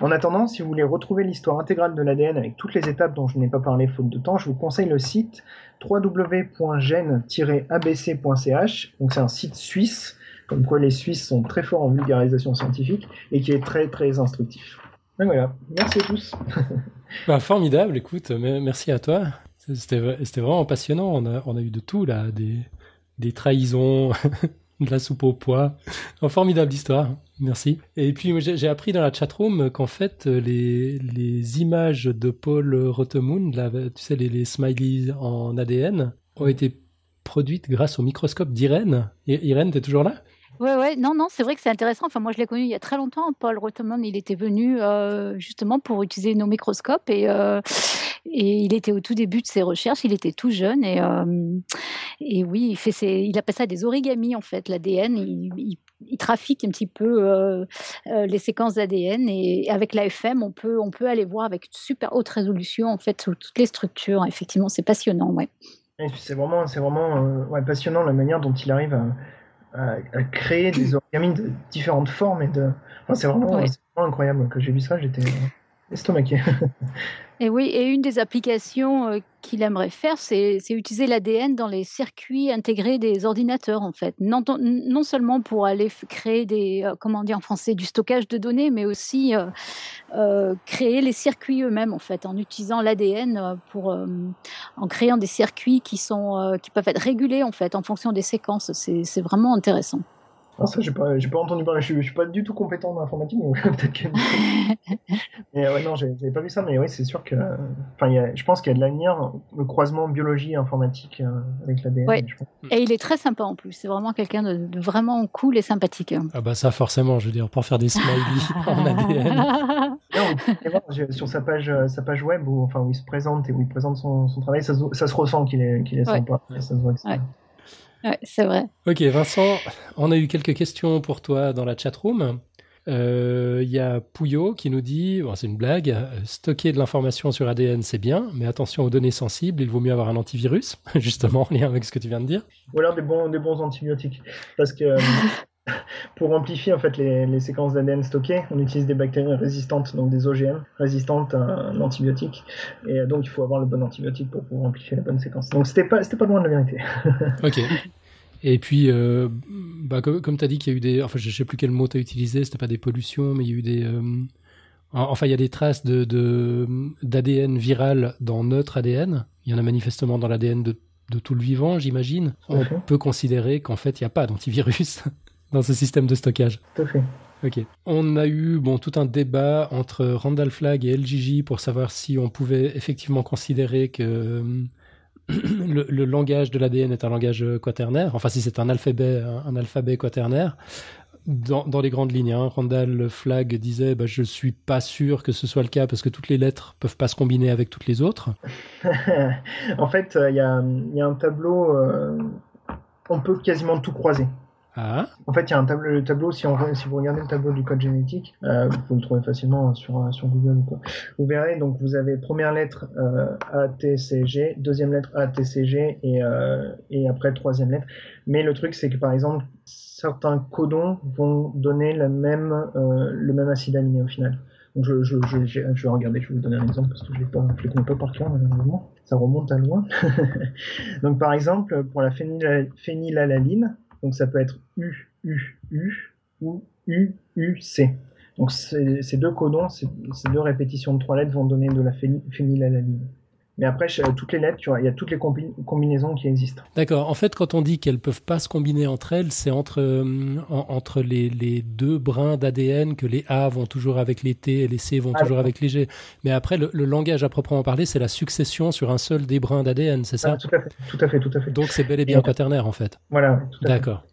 En attendant, si vous voulez retrouver l'histoire intégrale de l'ADN avec toutes les étapes dont je n'ai pas parlé faute de temps, je vous conseille le site www.gène-abc.ch. Donc c'est un site suisse, comme quoi les Suisses sont très forts en vulgarisation scientifique et qui est très très instructif. Voilà, merci à tous. *laughs* Bah, formidable, écoute, merci à toi. C'était vraiment passionnant. On a, eu de tout là, des trahisons, *laughs* de *laughs* la soupe au pois. Une formidable histoire. Merci. Et puis j'ai appris dans la chatroom qu'en fait les, les images de Paul Rotemoun, là, tu sais les, smileys en ADN, ont été produites grâce au microscope d'Irène. Irène, t'es toujours là? Ouais, ouais, non, non, c'est vrai que c'est intéressant. Enfin, moi, je l'ai connu il y a très longtemps. Paul Rotemoun, il était venu euh, justement pour utiliser nos microscopes et euh, et il était au tout début de ses recherches, il était tout jeune et, euh, et oui, il, fait ses, il appelle ça des origamis en fait, l'ADN. Il, il, trafique un petit peu euh, euh, les séquences d'ADN et avec l'AFM, on peut, on peut aller voir avec une super haute résolution en fait toutes les structures. Effectivement, c'est passionnant, ouais. C'est vraiment, c'est vraiment ouais, passionnant la manière dont il arrive à, à, créer des origamis de différentes formes et de. Enfin, c'est vraiment, vraiment, incroyable. Quand j'ai vu ça, j'étais Et oui, et une des applications euh, qu'il aimerait faire, c'est utiliser l'ADN dans les circuits intégrés des ordinateurs, en fait. Non, seulement pour aller créer des, euh, comment dire en français, du stockage de données, mais aussi euh, créer les circuits eux-mêmes, en fait, en utilisant l'ADN pour, en créant des circuits qui sont, qui peuvent être régulés, en fait, en fonction des séquences. C'est vraiment intéressant. Ah, ça, j'ai pas, pas entendu parler. Je, suis pas du tout compétent en informatique, *laughs* peut-être que. *laughs* mais ouais, non, j'avais pas vu ça, mais oui, c'est sûr que. Enfin, je pense qu'il y a de l'avenir, le croisement biologie informatique euh, avec l'ADN. Ouais. Et il est très sympa en plus. C'est vraiment quelqu'un de, vraiment cool et sympathique. Ah bah ça, forcément, je veux dire, pour faire des smileys *laughs* en ADN. Non, sur sa page, euh, sa page web où, enfin, où il se présente et où il présente son, son travail, ça, ça se ressent qu'il est, qu'il est sympa. Ça se voit, Ouais, c'est vrai. Ok, Vincent, on a eu quelques questions pour toi dans la chatroom. Euh, Il y a Pouillot qui nous dit, bon, c'est une blague, euh, stocker de l'information sur ADN c'est bien, mais attention aux données sensibles, il vaut mieux avoir un antivirus, *laughs* justement en lien avec ce que tu viens de dire. Ou alors des bons, des bons antibiotiques. Parce que euh, *laughs* *laughs* pour amplifier en fait les, les séquences d'ADN stockées, on utilise des bactéries résistantes, donc des OGM, résistantes à un antibiotique. Et euh, donc il faut avoir le bon antibiotique pour pouvoir amplifier la bonne séquence. Donc c'était pas, c'était pas loin de la vérité. *laughs* Ok. Et puis, euh, bah, comme, comme tu as dit qu'il y a eu des. Enfin, je sais plus quel mot tu as utilisé, c'était pas des pollutions, mais il y a eu des. euh, en- enfin, il y a des traces de, d'ADN viral dans notre ADN. Il y en a manifestement dans l'ADN de, de tout le vivant, j'imagine. On peut considérer qu'en fait, il n'y a pas d'antivirus *laughs* dans ce système de stockage. Tout à fait. Ok. On a eu bon tout un débat entre Randall Flagg et LGJ pour savoir si on pouvait effectivement considérer que euh, *clears throat* le, le langage de l'ADN est un langage quaternaire. Enfin, si c'est un alphabet, un, un alphabet quaternaire. Dans, dans les grandes lignes, hein, Randall Flagg disait bah, Je suis pas sûr que ce soit le cas parce que toutes les lettres peuvent pas se combiner avec toutes les autres. *laughs* en fait, euh, il y, y a un tableau, euh, on peut quasiment tout croiser. Ah, En fait, il y a un tableau, le tableau si, vous regardez le tableau du code génétique, euh, vous le trouver facilement sur, euh, sur Google quoi. Vous verrez, donc vous avez première lettre euh, ATCG, deuxième lettre ATCG et, euh, et après troisième lettre. Mais le truc, c'est que par exemple, certains codons vont donner la même, euh, le même acide aminé au final. Donc je, je, je, je, vais regarder, je vais vous donner un exemple parce que je ne les connais pas par cœur malheureusement. Ça remonte à loin. *laughs* donc par exemple, pour la phényla- phénylalaline, donc ça peut être U, U, U ou U, U, C. Donc ces deux codons, ces deux répétitions de trois lettres vont donner de la phé- phénylalaline. Mais après, chez- toutes les lettres, tu vois, il y a toutes les combi- combinaisons qui existent. D'accord. En fait, quand on dit qu'elles peuvent pas se combiner entre elles, c'est entre, euh, en- entre les, les deux brins d'ADN que les A vont toujours avec les T et les C vont Ah, toujours avec les G. Mais après, le, le langage à proprement parler, c'est la succession sur un seul des brins d'ADN, c'est ça? Ah, tout à fait, tout à fait, tout à fait. Donc c'est bel et bien Et- quaternaire en fait. Voilà, ouais, tout à fait. D'accord.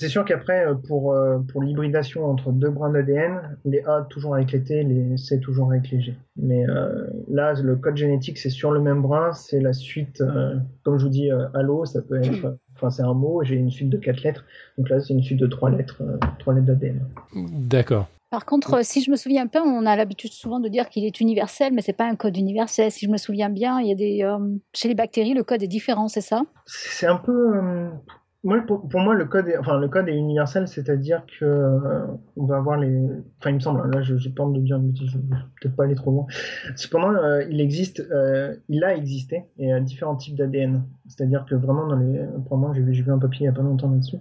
C'est sûr qu'après, euh, pour, euh, pour l'hybridation entre deux brins d'ADN, les A toujours avec les T, les C toujours avec les G. Mais euh, là, le code génétique, c'est sur le même brin, c'est la suite, euh, comme je vous dis, euh, allo, ça peut être, *clears throat* enfin c'est un mot, j'ai une suite de quatre lettres, donc là c'est une suite de trois lettres, euh, trois lettres d'ADN. D'accord. Par contre, si je me souviens bien, on a l'habitude souvent de dire qu'il est universel, mais c'est pas un code universel. Si je me souviens bien, il y a des euh, chez les bactéries, le code est différent, c'est ça? C'est un peu. euh, moi, pour, pour moi, le code est, enfin, le code est universel, c'est-à-dire que euh, on va avoir les. Enfin, il me semble, là, je- j'ai peur de dire je vais peut-être pas aller trop loin. Cependant, euh, il existe, euh, il a existé, et euh, différents types d'ADN. C'est-à-dire que vraiment, dans les. J'ai vu, j'ai vu un papier il y a pas longtemps là-dessus,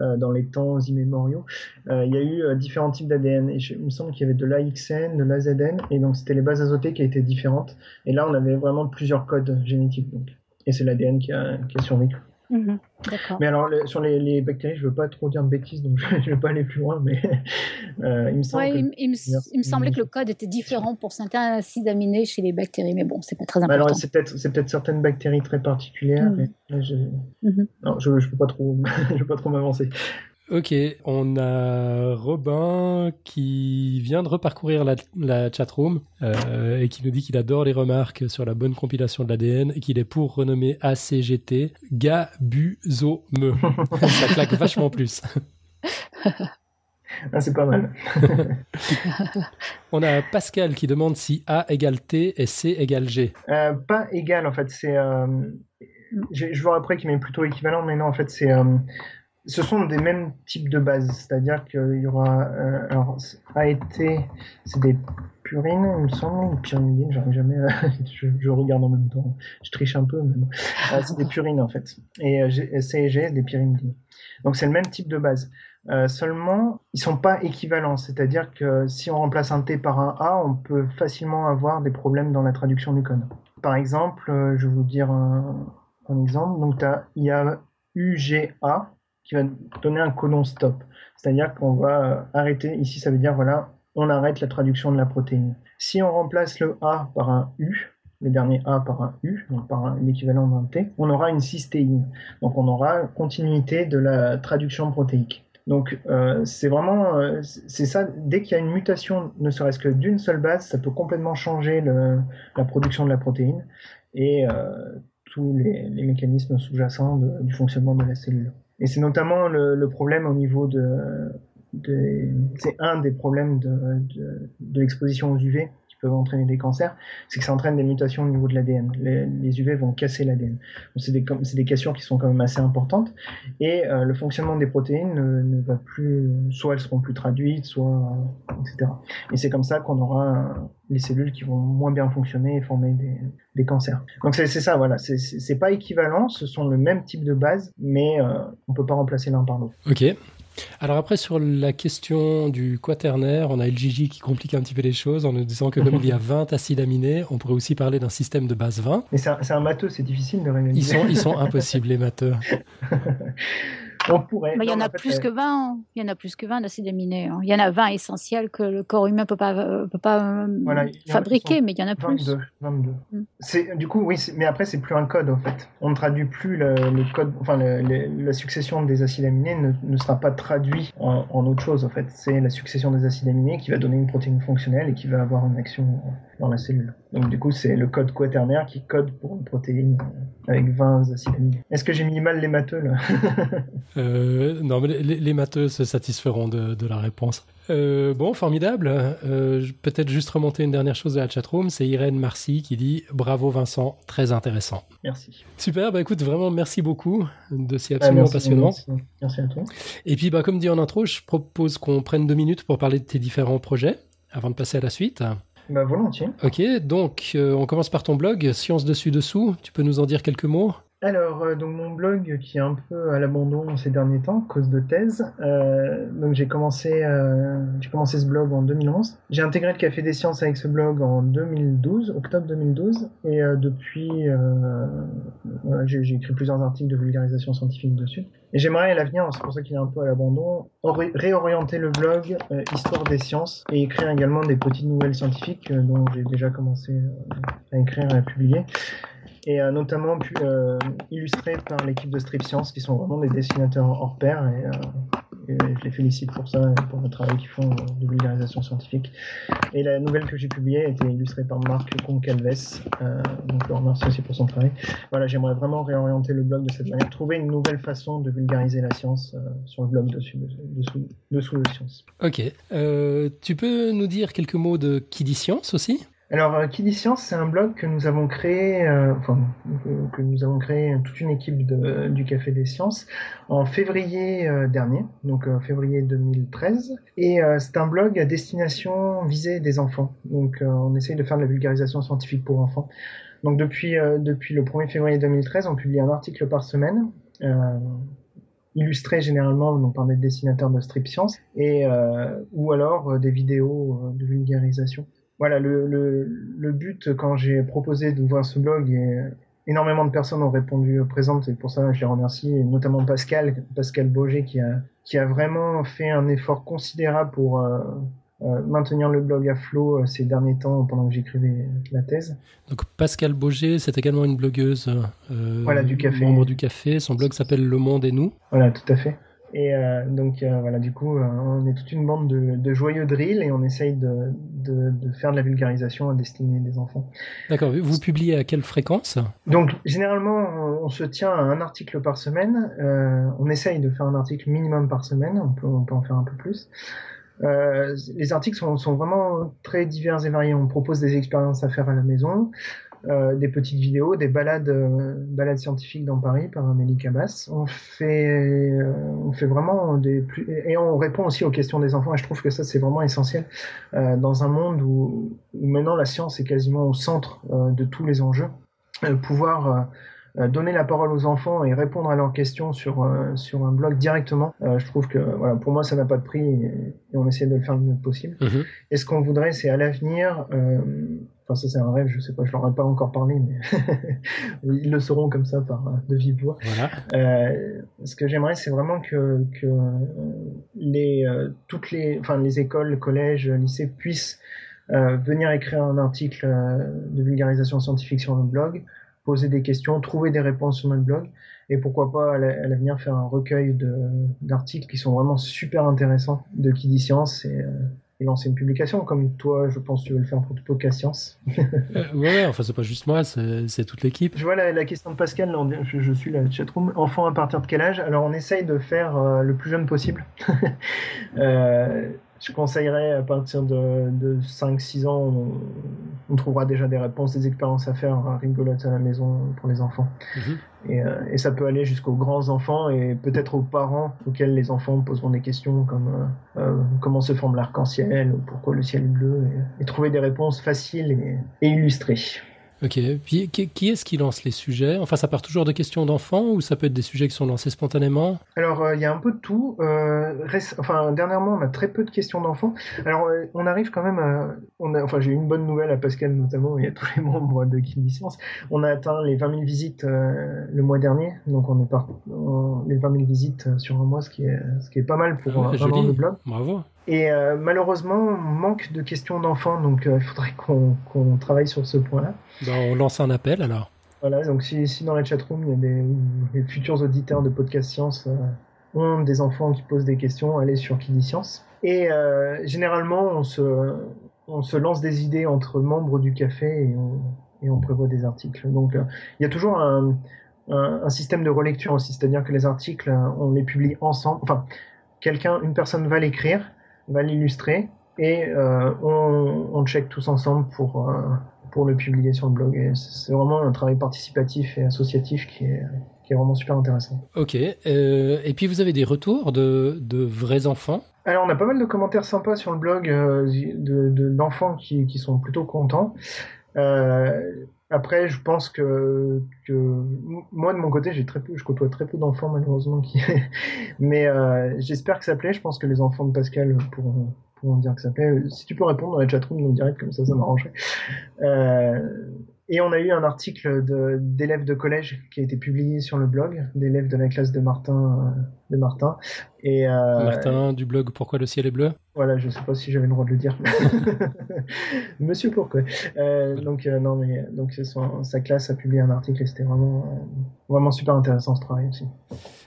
euh, dans les temps immémoriaux, euh, il y a eu différents types d'ADN. Et il me semble qu'il y avait de l'AXN, de l'AZN, et donc c'était les bases azotées qui étaient différentes. Et là, on avait vraiment plusieurs codes génétiques, donc. Et c'est l'ADN qui a, qui a survécu. Mhm. Mais alors, le- sur les, les bactéries, je veux pas trop dire de bêtises, donc *laughs* je vais pas aller plus loin, mais *laughs* euh, il me semble Ouais, que... il, il me, il me semblait que le code était différent pour certains acides aminés chez les bactéries, mais bon, c'est pas très Mais important. alors, c'est peut-être certaines bactéries très particulières, Mhm. mais là, je... Mhm. Non, je, je peux pas trop, *laughs* je peux pas trop m'avancer. Ok, on a Robin qui vient de reparcourir la, la chatroom euh, et qui nous dit qu'il adore les remarques sur la bonne compilation de l'ADN et qu'il est pour renommer ACGT Gabusome. *laughs* Ça claque vachement plus. Ah, c'est pas mal. *laughs* On a Pascal qui demande si A égale T et C égale G. Euh, pas égal, en fait, c'est... Euh... Je, je vois après qu'il met plutôt équivalent, mais non, en fait, c'est... euh, Ce sont des mêmes types de bases, c'est-à-dire qu'il y aura... Euh, alors, A et T, c'est des purines, il me semble, ou pyrimidines, j'arrive jamais... *laughs* je, regarde en même temps, je triche un peu, mais bon. Euh, c'est des purines, en fait. Et euh, G- C et G, des pyrimidines. Donc, c'est le même type de base. Euh, seulement, ils sont pas équivalents, c'est-à-dire que si on remplace un T par un A, on peut facilement avoir des problèmes dans la traduction du code. Par exemple, euh, je vais vous dire un, exemple. Donc, il y a UGA qui va donner un codon stop, c'est-à-dire qu'on va euh, arrêter. Ici, ça veut dire voilà, on arrête la traduction de la protéine. Si on remplace le A par un U, le dernier A par un U, donc par l'équivalent d'un T, on aura une cystéine. Donc on aura continuité de la traduction protéique. Donc euh, c'est vraiment, euh, c'est ça, dès qu'il y a une mutation, ne serait-ce que d'une seule base, ça peut complètement changer la production de la protéine. Et tous les, mécanismes sous-jacents du fonctionnement de la cellule. Et c'est notamment le, problème au niveau de, c'est un des problèmes de, de l'exposition aux UV peuvent entraîner des cancers, c'est que ça entraîne des mutations au niveau de l'ADN. Les, UV vont casser l'ADN. C'est des, des cassures qui sont quand même assez importantes. Et euh, le fonctionnement des protéines ne, va plus, soit elles seront plus traduites, soit, etc. Et c'est comme ça qu'on aura les cellules qui vont moins bien fonctionner et former des, des cancers. Donc c'est ça, voilà. C'est pas équivalent, ce sont le même type de base, mais euh, on peut pas remplacer l'un par l'autre. Ok. Alors après, sur la question du quaternaire, on a LGJ qui complique un petit peu les choses en nous disant que comme il y a *laughs* 20 acides aminés, on pourrait aussi parler d'un système de base 20. Mais c'est un, matheux, c'est difficile de réaliser. Ils sont, ils sont *laughs* impossibles, les matheux. *laughs* il y en a plus que 20. Hein. Il y en a plus que 20 d'acides aminés. Hein. Il y en a 20 essentiels que le corps humain peut pas euh, peut pas euh, fabriquer, mais il y en a plus. 22. Mm. C'est du coup oui, mais après c'est plus un code en fait. On ne traduit plus le, code, enfin la succession des acides aminés ne, sera pas traduit en, en, autre chose en fait. C'est la succession des acides aminés qui va donner une protéine fonctionnelle et qui va avoir une action dans la cellule. Donc du coup, c'est le code quaternaire qui code pour une protéine avec 20 acides aminés. Est-ce que j'ai mis mal les matheux là *laughs* *laughs* euh, Non, mais les, les, matheux se satisferont de, de la réponse. Euh, bon, formidable. Euh, Peut-être juste remonter une dernière chose de la chatroom. C'est Irène Marcy qui dit Bravo Vincent, très intéressant. Merci. Super, bah écoute, vraiment merci beaucoup. de c'est absolument passionnant. Merci. à toi. Et puis, bah, comme dit en intro, je propose qu'on prenne deux minutes pour parler de tes différents projets avant de passer à la suite. Bah, volontiers. Ok, donc euh, on commence par ton blog, Science Dessus Dessous. Tu peux nous en dire quelques mots? Alors, euh, donc mon blog qui est un peu à l'abandon ces derniers temps, cause de thèse. Euh, donc j'ai commencé, j'ai commencé ce blog en 2011. J'ai intégré le Café des Sciences avec ce blog en 2012, octobre 2012, et depuis, j'ai écrit plusieurs articles de vulgarisation scientifique dessus. Et j'aimerais à l'avenir, c'est pour ça qu'il est un peu à l'abandon, réorienter le blog euh, Histoire des sciences et écrire également des petites nouvelles scientifiques euh, dont j'ai déjà commencé euh, à écrire et à publier. Et notamment illustré par l'équipe de Strip Science qui sont vraiment des dessinateurs hors pair et je les félicite pour ça et pour le travail qu'ils font de vulgarisation scientifique. Et la nouvelle que j'ai publiée a été illustrée par Marc Concalves, euh, donc je le remercie aussi pour son travail. Voilà, j'aimerais vraiment réorienter le blog de cette manière, trouver une nouvelle façon de vulgariser la science euh, sur le blog dessus, dessous, dessous de science. Ok. Euh, tu peux nous dire quelques mots de qui dit science aussi? Alors, euh, Qui dit science, c'est un blog que nous avons créé, euh, enfin, que nous avons créé toute une équipe du Café des Sciences en février euh, dernier, donc février 2013. Et c'est un blog à destination visée des enfants. Donc, on essaye de faire de la vulgarisation scientifique pour enfants. Donc, depuis, le 1er février 2013, on publie un article par semaine. illustré généralement par des dessinateurs de strip science et ou alors des vidéos de vulgarisation voilà, le, le, le but quand j'ai proposé d'ouvrir ce blog et énormément de personnes ont répondu présentes et pour ça je les remercie, et notamment Pascal, Pascal Boger qui a, qui a vraiment fait un effort considérable pour euh, euh, maintenir le blog à flot euh, ces derniers temps pendant que j'écrivais la thèse. Donc Pascal Boger, c'est également une blogueuse voilà, du café. membre du café. Son blog s'appelle Le Monde et nous. Voilà, tout à fait. Et euh, donc euh, voilà, du coup, euh, on est toute une bande de, de joyeux drills et on essaye de, de, de, faire de la vulgarisation à destinée des enfants. D'accord. Vous publiez à quelle fréquence? Donc généralement, on, se tient à un article par semaine. on essaye de faire un article minimum par semaine. On peut, on peut en faire un peu plus. les articles sont, sont, vraiment très divers et variés. On propose des expériences à faire à la maison. Euh, des petites vidéos, des balades, euh, balades scientifiques dans Paris par Amélie Cabas. On fait, euh, on fait vraiment des plus... et on répond aussi aux questions des enfants. Et je trouve que ça c'est vraiment essentiel dans un monde où, où, maintenant la science est quasiment au centre de tous les enjeux. pouvoir donner la parole aux enfants et répondre à leurs questions sur, sur un blog directement, je trouve que voilà, pour moi ça n'a pas de prix et, on essaie de le faire le mieux possible. Mhm. Et ce qu'on voudrait, c'est à l'avenir Enfin, ça, c'est un rêve, je sais pas, je leur ai pas encore parlé, mais *laughs* ils le sauront comme ça par de vive voix. Euh, ce que j'aimerais, c'est vraiment que, que les, euh, toutes les, enfin, les écoles, collèges, lycées puissent euh, venir écrire un article de vulgarisation scientifique sur notre blog, poser des questions, trouver des réponses sur notre blog, et pourquoi pas à l'avenir faire un recueil d'articles qui sont vraiment super intéressants de qui dit science et et lancer une publication, comme toi, je pense que tu veux le faire pour podcast Science. *laughs* euh, ouais, enfin, c'est pas juste moi, c'est toute l'équipe. Je vois la, la, question de Pascal, là, je, je, suis la chatroom. Enfant à partir de quel âge? Alors, on essaye de faire euh, le plus jeune possible. *laughs* je conseillerais à partir de, de 5-6 ans, on, on, trouvera déjà des réponses, des expériences à faire rigolotes à la maison pour les enfants. -hmm. et, euh, et, ça peut aller jusqu'aux grands enfants et peut-être aux parents auxquels les enfants poseront des questions comme euh, euh, comment se forme l'arc-en-ciel, pourquoi le ciel est bleu, et, et trouver des réponses faciles et, et illustrées. Ok. Puis qui est-ce qui lance les sujets? Enfin, ça part toujours de questions d'enfants ou ça peut être des sujets qui sont lancés spontanément? Alors, il euh, y a un peu de tout. Euh, reste, enfin, dernièrement, on a très peu de questions d'enfants. Alors, euh, on arrive quand même à. On a, enfin, j'ai une bonne nouvelle à Pascal notamment et à tous les membres de Licence. On a atteint les 20 000 visites euh, le mois dernier. Donc, on est par les 20 000 visites sur un mois, ce qui est, ce qui est pas mal pour ouais, un an de blog. Bravo. Et euh, malheureusement, on manque de questions d'enfants, donc il euh, faudrait qu'on qu travaille sur ce point-là. Ben, on lance un appel alors. Voilà, donc si, si dans la chatroom, il y a des, des futurs auditeurs de Podcast Science euh, ont des enfants qui posent des questions, allez sur dit Science. Et généralement, on se, on se lance des idées entre membres du café et on, et on prévoit des articles. Donc il y a toujours un, un, un système de relecture aussi, c'est-à-dire que les articles, on les publie ensemble. Enfin, quelqu'un, une personne va l'écrire, va l'illustrer et euh, on, on check tous ensemble pour, euh, pour le publier sur le blog. C'est vraiment un travail participatif et associatif qui est, qui est vraiment super intéressant. Ok. Euh, et puis vous avez des retours de, de vrais enfants? Alors, on a pas mal de commentaires sympas sur le blog d'enfants de, de, qui, qui, sont plutôt contents. Euh, après, je pense que, que moi de mon côté, j'ai très peu, je côtoie très peu d'enfants malheureusement qui, *laughs* mais euh, j'espère que ça plaît. Je pense que les enfants de Pascal pourront, pourront dire que ça plaît. Si tu peux répondre dans la chatroom, dans direct comme ça, ça m'arrangerait. Euh, et on a eu un article d'élèves de, de, collège qui a été publié sur le blog, d'élèves de la classe de Martin, de Martin. Et euh, Martin du blog Pourquoi le ciel est bleu? Voilà, je sais pas si j'avais le droit de le dire. *laughs* Monsieur Pourquoi. Euh, donc euh, non mais donc son, sa classe a publié un article et c'était vraiment vraiment super intéressant ce travail aussi.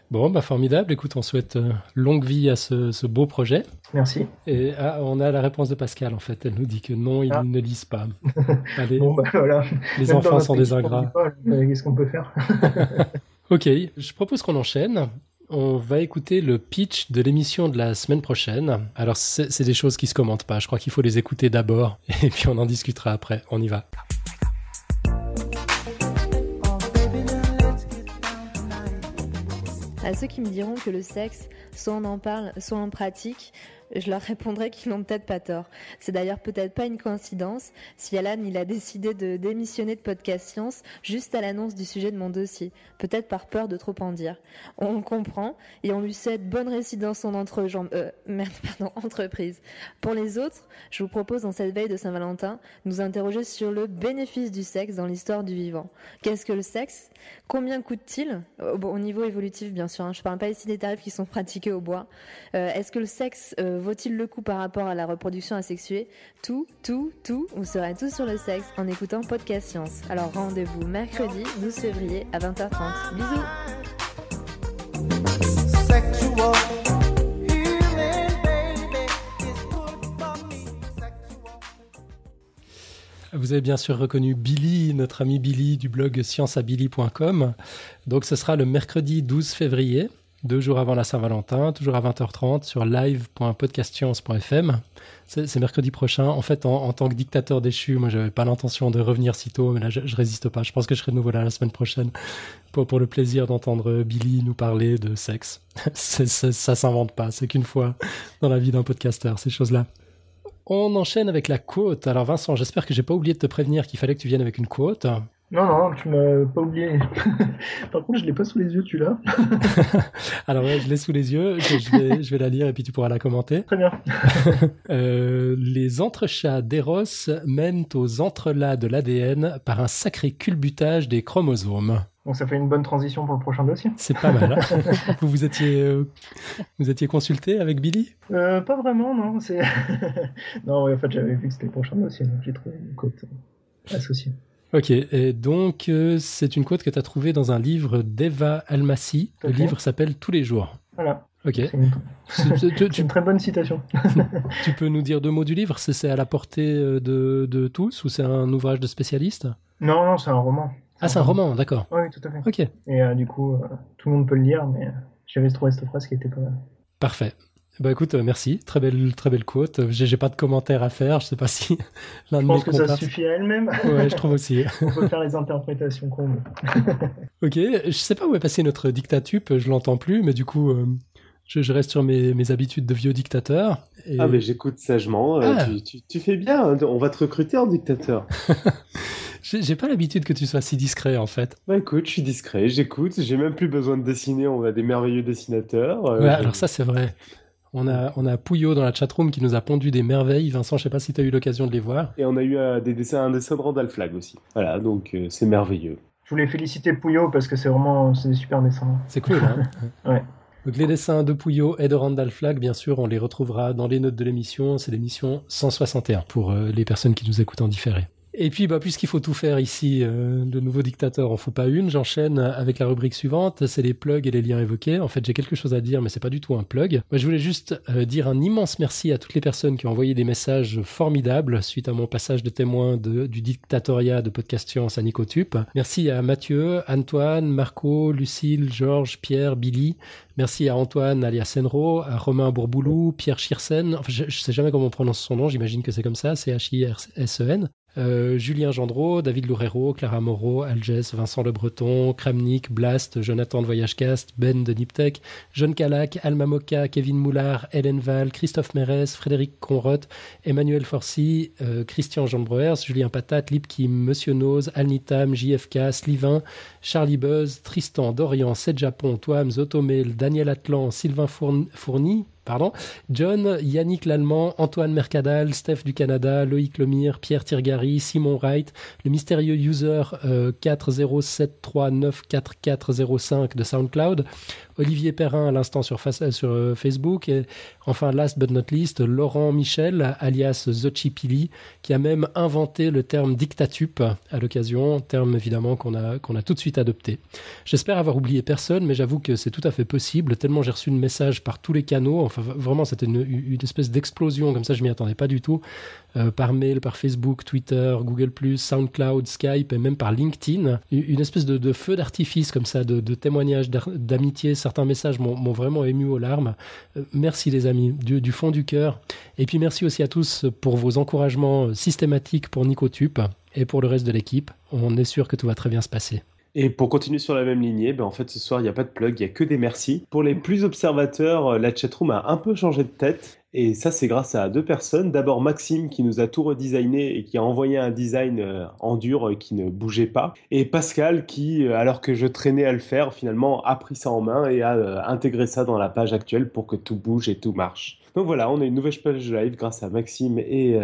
Bon, bah formidable. Écoute, on souhaite euh, longue vie à ce, ce, beau projet. Merci. Et ah, on a la réponse de Pascal, en fait. Elle nous dit que non, ils ah. ne lisent pas. *laughs* Allez, bon, bah, voilà. Les Même enfants sont des ingrats. Qu'est-ce qu'on peut faire? *laughs* Ok, je propose qu'on enchaîne. On va écouter le pitch de l'émission de la semaine prochaine. Alors, c'est des choses qui se commentent pas. Je crois qu'il faut les écouter d'abord *laughs* et puis on en discutera après. On y va. À ceux qui me diront que le sexe, soit on en parle, soit on pratique, je leur répondrai qu'ils n'ont peut-être pas tort. C'est d'ailleurs peut-être pas une coïncidence si Alan il a décidé de démissionner de Podcast Science juste à l'annonce du sujet de mon dossier, peut-être par peur de trop en dire. On comprend et on lui souhaite bonne résidence son euh, *laughs* pardon, entreprise. Pour les autres, je vous propose dans cette veille de Saint-Valentin nous interroger sur le bénéfice du sexe dans l'histoire du vivant. Qu'est-ce que le sexe? Combien coûte-t-il? Bon, Au niveau évolutif, bien sûr. Hein. Je parle pas ici des tarifs qui sont pratiqués au bois. Euh, Est-ce que le sexe euh, vaut-il le coup par rapport à la reproduction asexuée Tout, tout, tout, vous saurez tout sur le sexe en écoutant Podcast Science. Alors rendez-vous mercredi 12 février à 20h30. Bisous. Vous avez bien sûr reconnu Billy, notre ami Billy du blog scienceabilly.com. Donc ce sera le mercredi 12 février, deux jours avant la Saint-Valentin, toujours à 20h30 sur live.podcastscience.fm. C'est mercredi prochain. En fait, en, tant que dictateur déchu, moi, j'avais pas l'intention de revenir si tôt, mais là, je, je, résiste pas. Je pense que je serai de nouveau là la semaine prochaine pour, pour le plaisir d'entendre Billy nous parler de sexe. *laughs* c est, ça s'invente pas. C'est qu'une fois dans la vie d'un podcasteur, ces choses-là. On enchaîne avec la quote. Alors Vincent, j'espère que j'ai pas oublié de te prévenir qu'il fallait que tu viennes avec une quote. Non, non, tu m'as pas oublié. *laughs* Par contre, je l'ai pas sous les yeux, tu l'as *laughs* Alors ouais, je l'ai sous les yeux, je vais, je vais la lire et puis tu pourras la commenter. Très bien. *laughs* euh, les entrechats d'Eros mènent aux entrelacs de l'ADN par un sacré culbutage des chromosomes. Donc ça fait une bonne transition pour le prochain dossier. C'est pas mal. Hein vous vous étiez euh, vous étiez consulté avec Billy? Euh, Pas vraiment, non. Non, ouais, en fait j'avais vu que c'était le prochain dossier, donc j'ai trouvé une côte associée. Ok, et donc euh, c'est une quote que tu as trouvée dans un livre d'Eva Almassi. Le livre s'appelle Tous les jours. Voilà. Ok. C'est une, *laughs* très bonne citation. *laughs* tu peux nous dire deux mots du livre? C'est à la portée de, de tous ou c'est un ouvrage de spécialiste? Non, non, c'est un roman. Ah, c'est un roman, d'accord. Oui, tout à fait. Ok. Et du coup, tout le monde peut le lire, mais j'avais trouvé cette phrase qui était pas mal. Parfait. Bah écoute, euh, merci. Très belle, très belle quote. J'ai pas de commentaires à faire. Je sais pas si *laughs* l'un de Je pense que ça suffit à elle-même. *laughs* Ouais, je trouve aussi. On peut faire les interprétations qu'on veut. *laughs* ok. Je sais pas où est passé notre dictatup. Je l'entends plus, mais du coup, euh, je, reste sur mes, mes, habitudes de vieux dictateur. Ah, mais j'écoute sagement. Euh, ah. tu, tu, fais bien. On va te recruter en dictateur. J'ai pas l'habitude que tu sois si discret en fait. Bah écoute, je suis discret, j'écoute, j'ai même plus besoin de dessiner, on a des merveilleux dessinateurs. ouais, alors ça c'est vrai. On a, on a Pouillot dans la chatroom qui nous a pondu des merveilles. Vincent, je sais pas si tu as eu l'occasion de les voir. Et on a eu euh, des dessins, un dessin de Randall Flag aussi. Voilà, donc euh, c'est merveilleux. Je voulais féliciter Pouillot parce que c'est vraiment des super dessins. C'est cool, hein *laughs* Ouais. Donc les dessins de Pouillot et de Randall Flag, bien sûr, on les retrouvera dans les notes de l'émission. C'est l'émission 161 pour euh, les personnes qui nous écoutent en différé. Et puis, bah, puisqu'il faut tout faire ici, euh, de nouveau dictateur, on fout pas une. J'enchaîne avec la rubrique suivante, c'est les plugs et les liens évoqués. En fait, j'ai quelque chose à dire, mais c'est pas du tout un plug. Moi, je voulais juste euh, dire un immense merci à toutes les personnes qui ont envoyé des messages formidables suite à mon passage de témoin de, du dictatoriat de Podcast Science à Nicotube. Merci à Mathieu, Antoine, Marco, Lucille, Georges, Pierre, Billy. Merci à Antoine alias Senro, à Romain Bourboulou, Pierre Chirsen. Enfin, je, je sais jamais comment on prononce son nom, j'imagine que c'est comme ça, c'est H-I-R-S-E-N. Euh, Julien Gendreau, David Loureiro, Clara Moreau, Algès, Vincent Le Breton, Kramnik, Blast, Jonathan de Voyagecast, Ben de Niptech, John Calac, Alma Moka, Kevin Moulard, Hélène Val, Christophe Mérès, Frédéric Conroth, Emmanuel Forcy, euh, Christian Jean Breuers, Julien Patat, Lipkim, Monsieur Nose, Alnitam, JFK, Slivin, Charlie Buzz, Tristan, Dorian, 7 Japon, Toams, Automel, Daniel Atlan, Sylvain Fourni, pardon, John, Yannick Lallemand, Antoine Mercadal, Steph du Canada, Loïc Lemire, Pierre Tirgari, Simon Wright, le mystérieux user euh, 407394405 de SoundCloud, Olivier Perrin à l'instant sur, euh, euh, Facebook, enfin, last but not least, Laurent Michel, alias Zochipili, qui a même inventé le terme dictatup à l'occasion, terme évidemment qu'on a, qu'on a tout de suite adopté. J'espère avoir oublié personne, mais j'avoue que c'est tout à fait possible, tellement j'ai reçu de messages par tous les canaux, enfin vraiment c'était une, une, espèce d'explosion, comme ça je m'y attendais pas du tout, euh, par mail, par Facebook, Twitter, Google+, SoundCloud, Skype et même par LinkedIn, une espèce de, feu d'artifice comme ça, de, témoignages d'amitié, certains messages m'ont vraiment ému aux larmes. Euh, merci les amis, du, du, fond du cœur. Et puis merci aussi à tous pour vos encouragements systématiques pour Nicotube et pour le reste de l'équipe. On est sûr que tout va très bien se passer. Et pour continuer sur la même lignée, ben en fait ce soir il n'y a pas de plug, il n'y a que des merci. Pour les plus observateurs, la chatroom a un peu changé de tête. Et ça c'est grâce à deux personnes. D'abord Maxime qui nous a tout redesigné et qui a envoyé un design euh, en dur euh, qui ne bougeait pas. Et Pascal qui, euh, alors que je traînais à le faire, finalement a pris ça en main et a intégré ça dans la page actuelle pour que tout bouge et tout marche. Donc voilà, on a une nouvelle page live grâce à Maxime et,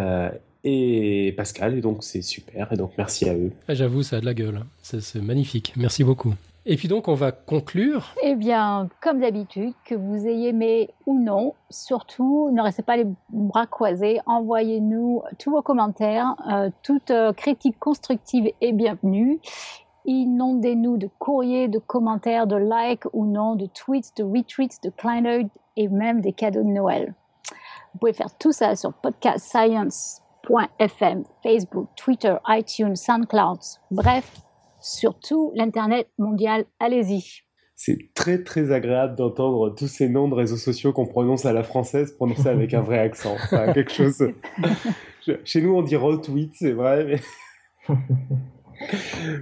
et Pascal, et donc c'est super, et donc merci à eux. Ah, J'avoue, ça a de la gueule, c'est magnifique, merci beaucoup. Et puis donc on va conclure. Eh bien, comme d'habitude, que vous ayez aimé ou non, surtout ne restez pas les bras croisés, envoyez-nous tous vos commentaires, euh, toute euh, critique constructive est bienvenue. Inondez-nous de courriers, de commentaires, de likes ou non, de tweets, de retweets, de clin et même des cadeaux de Noël. Vous pouvez faire tout ça sur Podcast Science FM, Facebook, Twitter, iTunes, SoundCloud, bref, surtout l'Internet mondial, allez-y. C'est très très agréable d'entendre tous ces noms de réseaux sociaux qu'on prononce à la française prononcés avec un vrai accent. C'est quelque chose. *laughs* Chez nous, on dit retweet, c'est vrai. Mais... *laughs*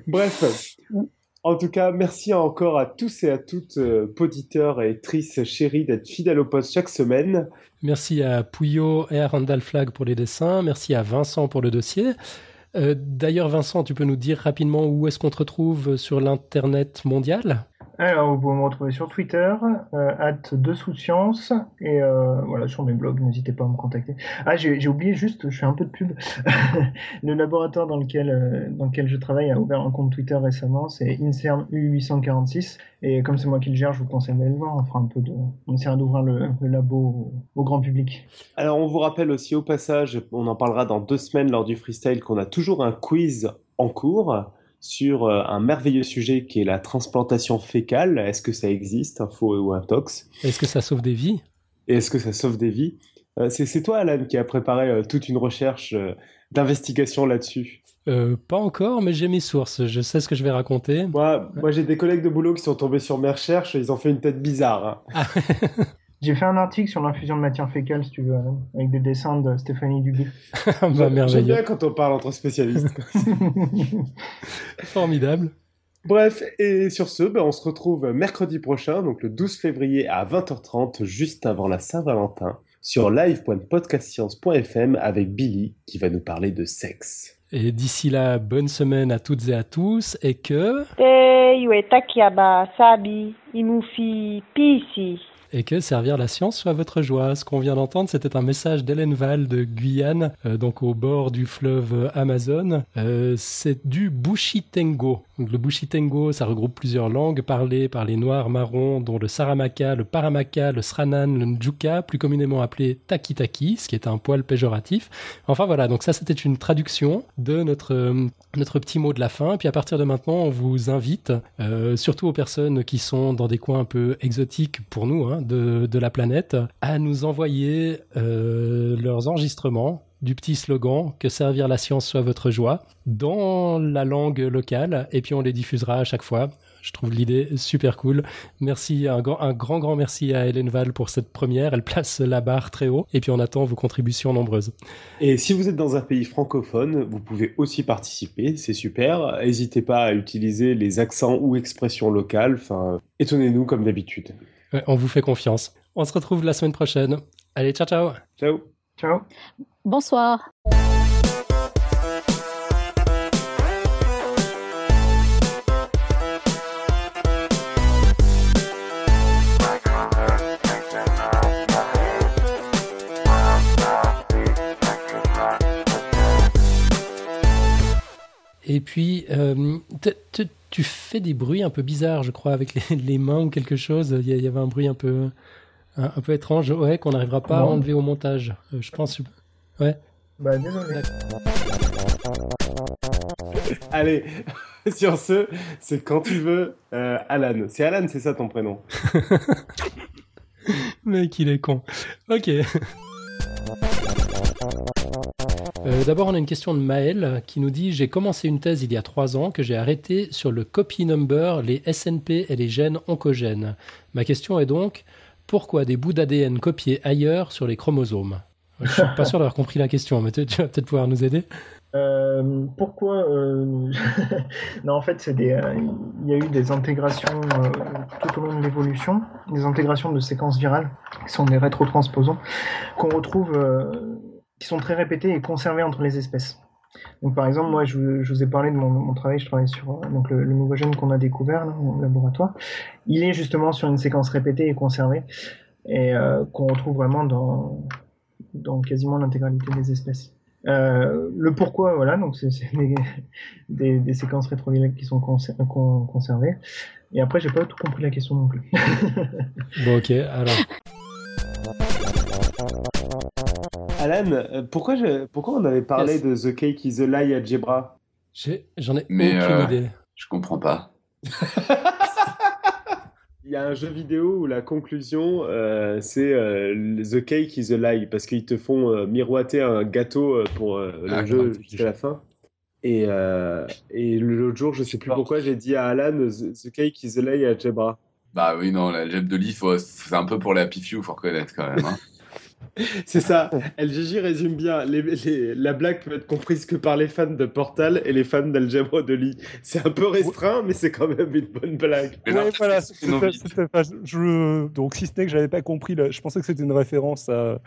Bref, en tout cas, merci encore à tous et à toutes, euh, poditeurs et actrices chéries, d'être fidèles au poste chaque semaine. Merci à Pouillot et à Randall Flag pour les dessins. Merci à Vincent pour le dossier. Euh, D'ailleurs, Vincent, tu peux nous dire rapidement où est-ce qu'on te retrouve sur l'Internet mondial? Alors, vous pouvez me retrouver sur Twitter, euh, at de science et euh, voilà, sur mes blogs, n'hésitez pas à me contacter. Ah, j'ai oublié juste, je fais un peu de pub. *laughs* le laboratoire dans lequel, euh, dans lequel je travaille a ouvert un compte Twitter récemment, c'est INSERM U846. Et comme c'est moi qui le gère, je vous conseille d'aller le voir. On fera un peu de, on essaiera d'ouvrir le, labo au, grand public. Alors, on vous rappelle aussi au passage, on en parlera dans deux semaines lors du freestyle, qu'on a toujours un quiz en cours sur un merveilleux sujet qui est la transplantation fécale. Est-ce que ça existe, un faux ou un tox? Est-ce que ça sauve des vies? Et est-ce que ça sauve des vies? C'est toi, Alan, qui a préparé toute une recherche d'investigation là-dessus. pas encore, mais j'ai mes sources. Je sais ce que je vais raconter. Moi, moi j'ai des collègues de boulot qui sont tombés sur mes recherches. Ils ont fait une tête bizarre. Hein. *laughs* J'ai fait un article sur l'infusion de matière fécale, si tu veux, avec des dessins de Stéphanie Dubuc. *laughs* bah, J'aime bien quand on parle entre spécialistes. *laughs* Formidable. Bref, et sur ce, ben, on se retrouve mercredi prochain, donc le 12 février à 20h30, juste avant la Saint-Valentin, sur live.podcastscience.fm avec Billy, qui va nous parler de sexe. Et d'ici là, bonne semaine à toutes et à tous, et que... Sabi, Imufi, Pisi et que servir la science soit votre joie. Ce qu'on vient d'entendre, c'était un message d'Hélène Val de Guyane, euh, donc au bord du fleuve Amazon. Euh, c'est du Bushitengo. Le Bushitengo, ça regroupe plusieurs langues parlées par les Noirs marrons, dont le Saramaka, le Paramaka, le Sranan, le Njuka, plus communément appelé Taki-Taki, ce qui est un poil péjoratif. Enfin voilà, donc ça c'était une traduction de notre, euh, notre petit mot de la fin. Puis à partir de maintenant, on vous invite, surtout aux personnes qui sont dans des coins un peu exotiques pour nous, hein, de, la planète à nous envoyer euh, leurs enregistrements du petit slogan que servir la science soit votre joie dans la langue locale et puis on les diffusera à chaque fois. Je trouve l'idée super cool. Merci, un grand, un grand, grand merci à Hélène Val pour cette première. Elle place la barre très haut et puis on attend vos contributions nombreuses. Et si vous êtes dans un pays francophone, vous pouvez aussi participer. C'est super. N'hésitez pas à utiliser les accents ou expressions locales. Enfin, étonnez-nous comme d'habitude on vous fait confiance. On se retrouve la semaine prochaine. Allez, ciao, ciao. Ciao. Ciao. Bonsoir. Et puis, euh, tu fais des bruits un peu bizarres, je crois, avec les, mains ou quelque chose. Il y, avait un bruit un peu, un, peu étrange, ouais, qu'on n'arrivera pas à enlever au montage. Euh, je pense. Ouais. Bah, désolé. *laughs* Allez, *laughs* sur ce, c'est quand tu veux, euh, Alan. C'est Alan, c'est ça ton prénom *laughs* Mec, il est con. Ok. Euh, d'abord, on a une question de Maël qui nous dit J'ai commencé une thèse il y a trois ans que j'ai arrêté sur le copy number, les SNP et les gènes oncogènes. Ma question est donc pourquoi des bouts d'ADN copiés ailleurs sur les chromosomes? Je suis pas sûr d'avoir compris la question, mais tu vas peut-être pouvoir nous aider. Euh, pourquoi euh, *laughs* Non, en fait, il y a eu des intégrations tout au long de l'évolution, des intégrations de séquences virales, qui sont des rétrotransposons, qu'on retrouve qui sont très répétés et conservés entre les espèces. Donc, par exemple, moi, je, vous ai parlé de mon, travail, je travaille sur euh, donc, le, nouveau gène qu'on a découvert là, au laboratoire. Il est justement sur une séquence répétée et conservée, et euh, qu'on retrouve vraiment dans, dans quasiment l'intégralité des espèces. Euh, le pourquoi, voilà, donc c'est *laughs* des, séquences rétrovirales qui sont conservées. Et après, j'ai pas tout compris la question non plus. *laughs* bon, ok, alors. Alan, euh, pourquoi, je, pourquoi on avait parlé de The Cake is a Lie à Jebra J'en ai, aucune euh, idée. Je comprends pas. *laughs* Il y a un jeu vidéo où la conclusion euh, c'est The Cake is a Lie parce qu'ils te font miroiter un gâteau pour le ah, jeu jusqu'à la fin. Et, et l'autre jour, je sais plus pourquoi, j'ai dit à Alan The, Cake is a Lie à Jebra. Bah oui, non, la Jeb de Lee, c'est un peu pour la Pifiou, faut reconnaître quand même. Hein. *laughs* *laughs* C'est ça. LGJ résume bien. La blague peut être comprise que par les fans de Portal et les fans d'Algebra de Lee. C'est un peu restreint, mais c'est quand même une bonne blague. Voilà. Ça, donc, si ce n'est que j'avais pas compris, je pensais que c'était une référence à,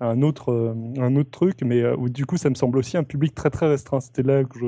un, autre, euh, un autre truc, mais euh, du coup, ça me semble aussi un public très très restreint. C'était là que je.